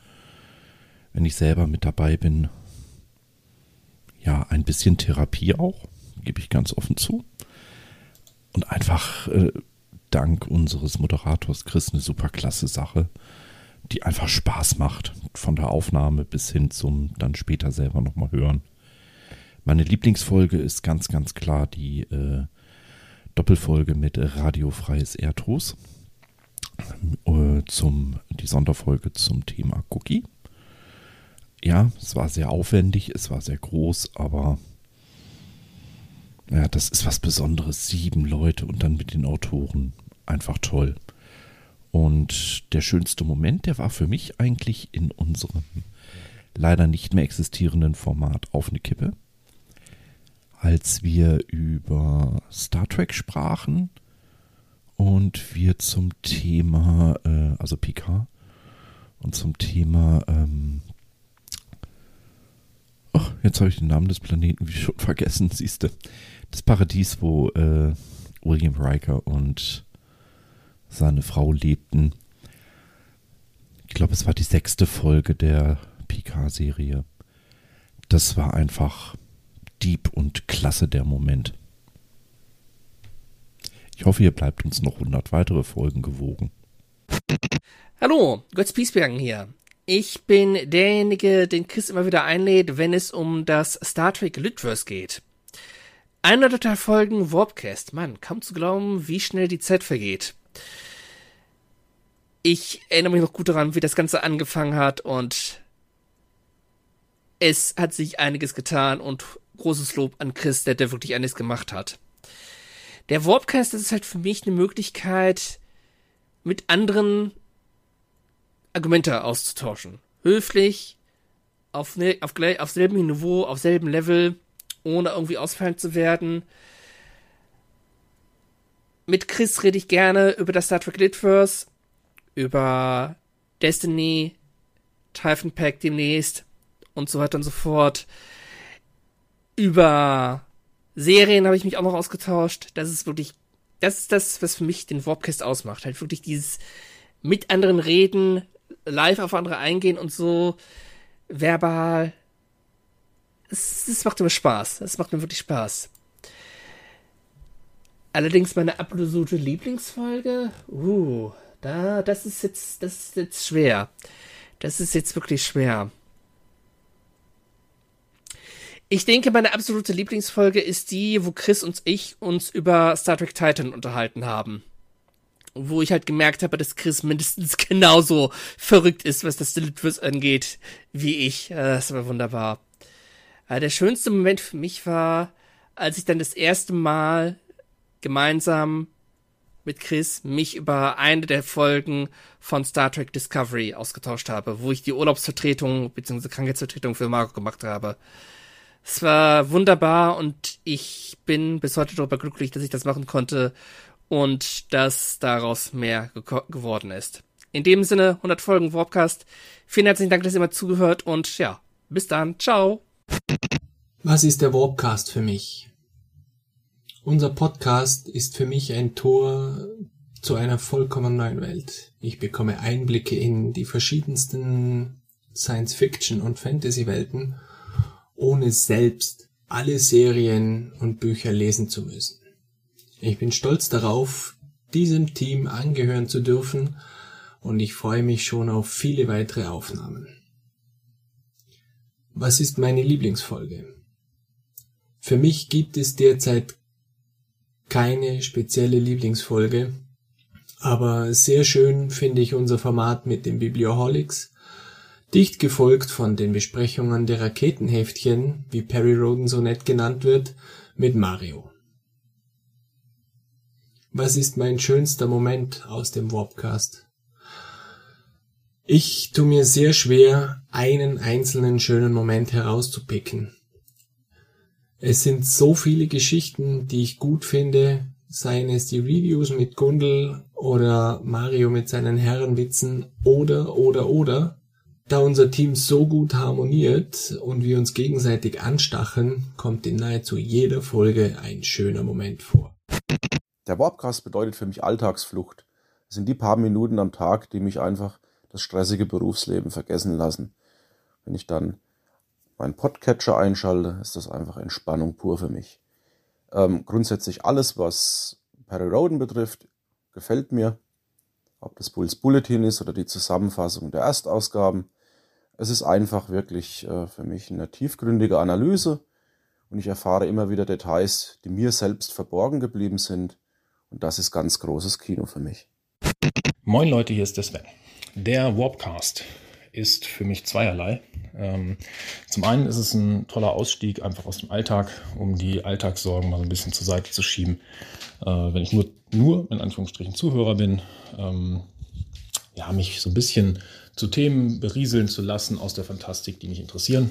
wenn ich selber mit dabei bin, ja, ein bisschen Therapie auch, gebe ich ganz offen zu. Und einfach äh, dank unseres Moderators Chris eine super klasse Sache, die einfach Spaß macht. Von der Aufnahme bis hin zum dann später selber nochmal hören. Meine Lieblingsfolge ist ganz, ganz klar die äh, Doppelfolge mit Radiofreies Erdros. Äh, zum, die Sonderfolge zum Thema Cookie ja, es war sehr aufwendig, es war sehr groß, aber ja, das ist was Besonderes. Sieben Leute und dann mit den Autoren. Einfach toll. Und der schönste Moment, der war für mich eigentlich in unserem leider nicht mehr existierenden Format auf eine Kippe. Als wir über Star Trek sprachen und wir zum Thema, äh, also Picard, und zum Thema ähm, Ach, jetzt habe ich den Namen des Planeten wie schon vergessen, siehst du. Das Paradies, wo äh, William Riker und seine Frau lebten. Ich glaube, es war die sechste Folge der Picard-Serie. Das war einfach deep und klasse der Moment. Ich hoffe, ihr bleibt uns noch 100 weitere Folgen gewogen.
Hallo, Götz Piesbergen hier. Ich bin derjenige, den Chris immer wieder einlädt, wenn es um das Star Trek Litverse geht. 100 Folgen Warpcast. Mann, kaum zu glauben, wie schnell die Zeit vergeht. Ich erinnere mich noch gut daran, wie das Ganze angefangen hat und es hat sich einiges getan und großes Lob an Chris, der, der wirklich einiges gemacht hat. Der Warpcast, ist halt für mich eine Möglichkeit, mit anderen Argumente auszutauschen. Höflich, auf, ne, auf, auf selben Niveau, auf selben Level, ohne irgendwie ausfallend zu werden. Mit Chris rede ich gerne über das Star Trek Litverse, über Destiny, Typhon Pack demnächst und so weiter und so fort. Über Serien habe ich mich auch noch ausgetauscht. Das ist wirklich, das ist das, was für mich den Warpcast ausmacht. Halt wirklich dieses mit anderen reden, live auf andere eingehen und so verbal. Es, es macht mir Spaß. Es macht mir wirklich Spaß. Allerdings meine absolute Lieblingsfolge, uh, da, das ist jetzt, das ist jetzt schwer. Das ist jetzt wirklich schwer. Ich denke, meine absolute Lieblingsfolge ist die, wo Chris und ich uns über Star Trek Titan unterhalten haben wo ich halt gemerkt habe, dass Chris mindestens genauso verrückt ist, was das Delitwurst angeht, wie ich. Das war wunderbar. Der schönste Moment für mich war, als ich dann das erste Mal gemeinsam mit Chris mich über eine der Folgen von Star Trek Discovery ausgetauscht habe, wo ich die Urlaubsvertretung bzw. Krankheitsvertretung für Marco gemacht habe. Es war wunderbar und ich bin bis heute darüber glücklich, dass ich das machen konnte und dass daraus mehr ge geworden ist. In dem Sinne, 100 Folgen Warpcast. Vielen herzlichen Dank, dass ihr immer zugehört und ja, bis dann. Ciao.
Was ist der Warpcast für mich? Unser Podcast ist für mich ein Tor zu einer vollkommen neuen Welt. Ich bekomme Einblicke in die verschiedensten Science-Fiction- und Fantasy-Welten, ohne selbst alle Serien und Bücher lesen zu müssen. Ich bin stolz darauf, diesem Team angehören zu dürfen und ich freue mich schon auf viele weitere Aufnahmen. Was ist meine Lieblingsfolge? Für mich gibt es derzeit keine spezielle Lieblingsfolge, aber sehr schön finde ich unser Format mit den Biblioholics, dicht gefolgt von den Besprechungen der Raketenheftchen, wie Perry Roden so nett genannt wird, mit Mario. Was ist mein schönster Moment aus dem Warpcast? Ich tu mir sehr schwer, einen einzelnen schönen Moment herauszupicken. Es sind so viele Geschichten, die ich gut finde, seien es die Reviews mit Gundel oder Mario mit seinen Herrenwitzen oder, oder, oder. Da unser Team so gut harmoniert und wir uns gegenseitig anstacheln, kommt in nahezu jeder Folge ein schöner Moment vor.
Der Warpcast bedeutet für mich Alltagsflucht. Es sind die paar Minuten am Tag, die mich einfach das stressige Berufsleben vergessen lassen. Wenn ich dann meinen Podcatcher einschalte, ist das einfach Entspannung pur für mich. Ähm, grundsätzlich alles, was Perry Roden betrifft, gefällt mir. Ob das Bulls Bulletin ist oder die Zusammenfassung der Erstausgaben. Es ist einfach wirklich äh, für mich eine tiefgründige Analyse und ich erfahre immer wieder Details, die mir selbst verborgen geblieben sind. Und das ist ganz großes Kino für mich.
Moin Leute, hier ist der Sven. Der Warpcast ist für mich zweierlei. Ähm, zum einen ist es ein toller Ausstieg einfach aus dem Alltag, um die Alltagssorgen mal so ein bisschen zur Seite zu schieben. Äh, wenn ich nur, nur in Anführungsstrichen Zuhörer bin, ähm, ja, mich so ein bisschen zu Themen berieseln zu lassen aus der Fantastik, die mich interessieren.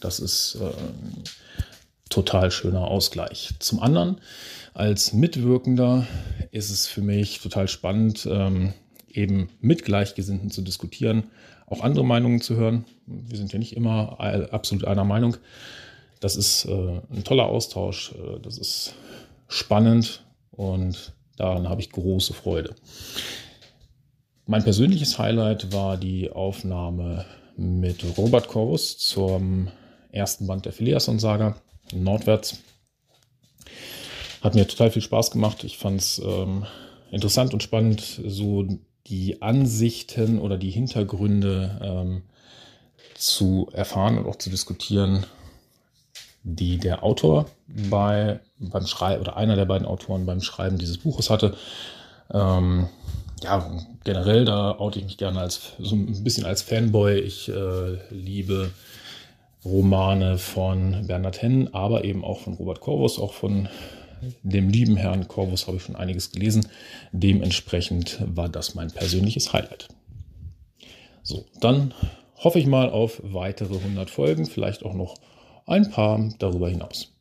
Das ist äh, total schöner Ausgleich. Zum anderen, als Mitwirkender ist es für mich total spannend, ähm, eben mit Gleichgesinnten zu diskutieren, auch andere Meinungen zu hören. Wir sind ja nicht immer absolut einer Meinung. Das ist äh, ein toller Austausch, äh, das ist spannend und daran habe ich große Freude. Mein persönliches Highlight war die Aufnahme mit Robert Corvus zum ersten Band der Phileason-Saga, Nordwärts. Hat mir total viel Spaß gemacht. Ich fand es ähm, interessant und spannend, so die Ansichten oder die Hintergründe ähm, zu erfahren und auch zu diskutieren, die der Autor bei, beim Schreiben oder einer der beiden Autoren beim Schreiben dieses Buches hatte. Ähm, ja, generell, da oute ich mich gerne als so ein bisschen als Fanboy. Ich äh, liebe Romane von Bernhard Hennen, aber eben auch von Robert Corvus, auch von dem lieben Herrn Corvus habe ich schon einiges gelesen. Dementsprechend war das mein persönliches Highlight. So, dann hoffe ich mal auf weitere 100 Folgen, vielleicht auch noch ein paar darüber hinaus.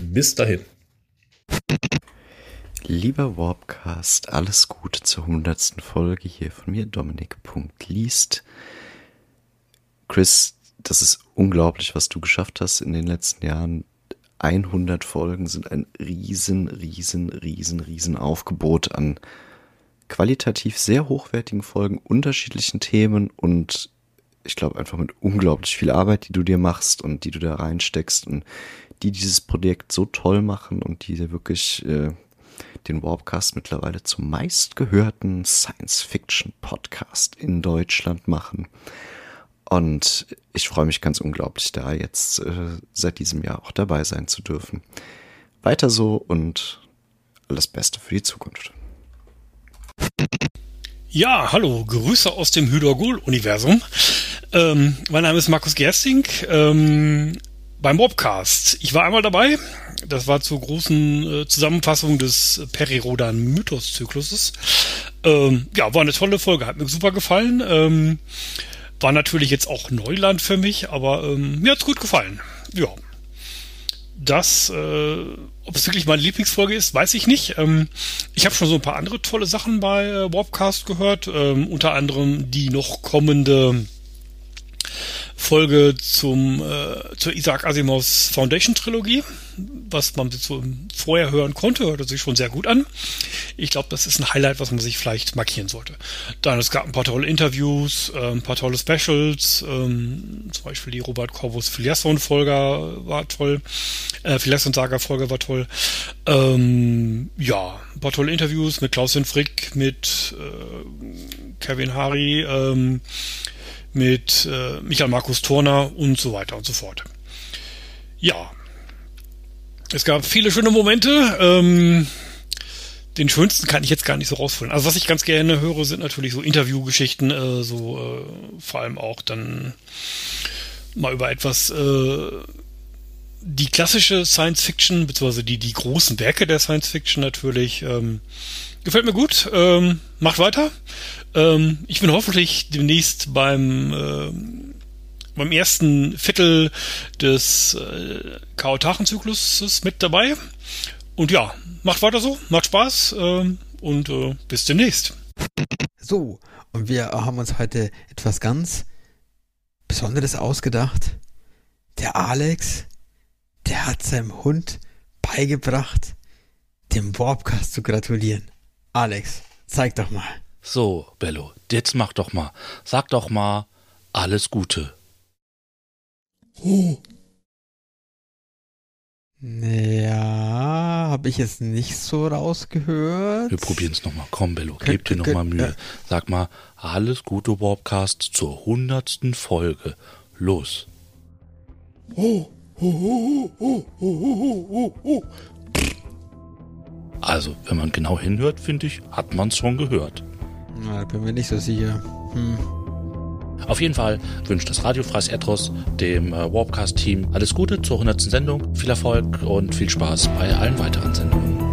Bis dahin.
Lieber Warpcast, alles Gute zur 100. Folge hier von mir, Dominik.liest. Chris, das ist unglaublich, was du geschafft hast in den letzten Jahren. 100 Folgen sind ein riesen, riesen, riesen, riesen Aufgebot an qualitativ sehr hochwertigen Folgen, unterschiedlichen Themen und ich glaube einfach mit unglaublich viel Arbeit, die du dir machst und die du da reinsteckst und die dieses Projekt so toll machen und die wirklich äh, den Warpcast mittlerweile zum meistgehörten Science-Fiction-Podcast in Deutschland machen. Und ich freue mich ganz unglaublich, da jetzt äh, seit diesem Jahr auch dabei sein zu dürfen. Weiter so und alles Beste für die Zukunft.
Ja, hallo, Grüße aus dem Hydrogol-Universum. Ähm, mein Name ist Markus Gersting ähm, beim Mobcast. Ich war einmal dabei. Das war zur großen äh, Zusammenfassung des Perirodan-Mythos-Zykluses. Ähm, ja, war eine tolle Folge, hat mir super gefallen. Ähm, war natürlich jetzt auch Neuland für mich, aber ähm, mir hat's gut gefallen. Ja. Das, äh, ob es wirklich meine Lieblingsfolge ist, weiß ich nicht. Ähm, ich habe schon so ein paar andere tolle Sachen bei äh, Warpcast gehört, ähm, unter anderem die noch kommende Folge zum äh, zur Isaac Asimovs Foundation Trilogie, was man so vorher hören konnte, hörte sich schon sehr gut an. Ich glaube, das ist ein Highlight, was man sich vielleicht markieren sollte. Dann es gab ein paar tolle Interviews, äh, ein paar tolle Specials, ähm, zum Beispiel die Robert Corvus Filiasson Folge war toll, äh, Filiasson Saga Folge war toll. Ähm, ja, ein paar tolle Interviews mit Klaus Frick, mit äh, Kevin Hari, ähm, mit äh, Michael Markus Turner und so weiter und so fort. Ja, es gab viele schöne Momente. Ähm, den schönsten kann ich jetzt gar nicht so rausholen. Also was ich ganz gerne höre, sind natürlich so Interviewgeschichten, äh, so äh, vor allem auch dann mal über etwas äh, die klassische Science Fiction, beziehungsweise die, die großen Werke der Science Fiction natürlich. Ähm, gefällt mir gut. Ähm, macht weiter. Ähm, ich bin hoffentlich demnächst beim äh, beim ersten Viertel des äh, Chaotachenzyklus mit dabei. Und ja, macht weiter so, macht Spaß äh, und äh, bis demnächst.
So, und wir haben uns heute etwas ganz Besonderes ausgedacht. Der Alex, der hat seinem Hund beigebracht, dem Warpcast zu gratulieren. Alex, zeig doch mal.
So, Bello, jetzt mach doch mal. Sag doch mal alles Gute.
Oh. Ja, habe ich jetzt nicht so rausgehört.
Wir probieren es nochmal. Komm, Bello, gib dir nochmal Mühe. Sag mal, alles Gute Warpcast zur hundertsten Folge. Los.
Oh, oh, oh, oh, oh, oh, oh, oh.
Also, wenn man genau hinhört, finde ich, hat man es schon gehört.
Na, da bin mir nicht so sicher. Hm.
Auf jeden Fall wünscht das Radiofreies Ethos dem äh, Warpcast-Team alles Gute zur 100. Sendung, viel Erfolg und viel Spaß bei allen weiteren Sendungen.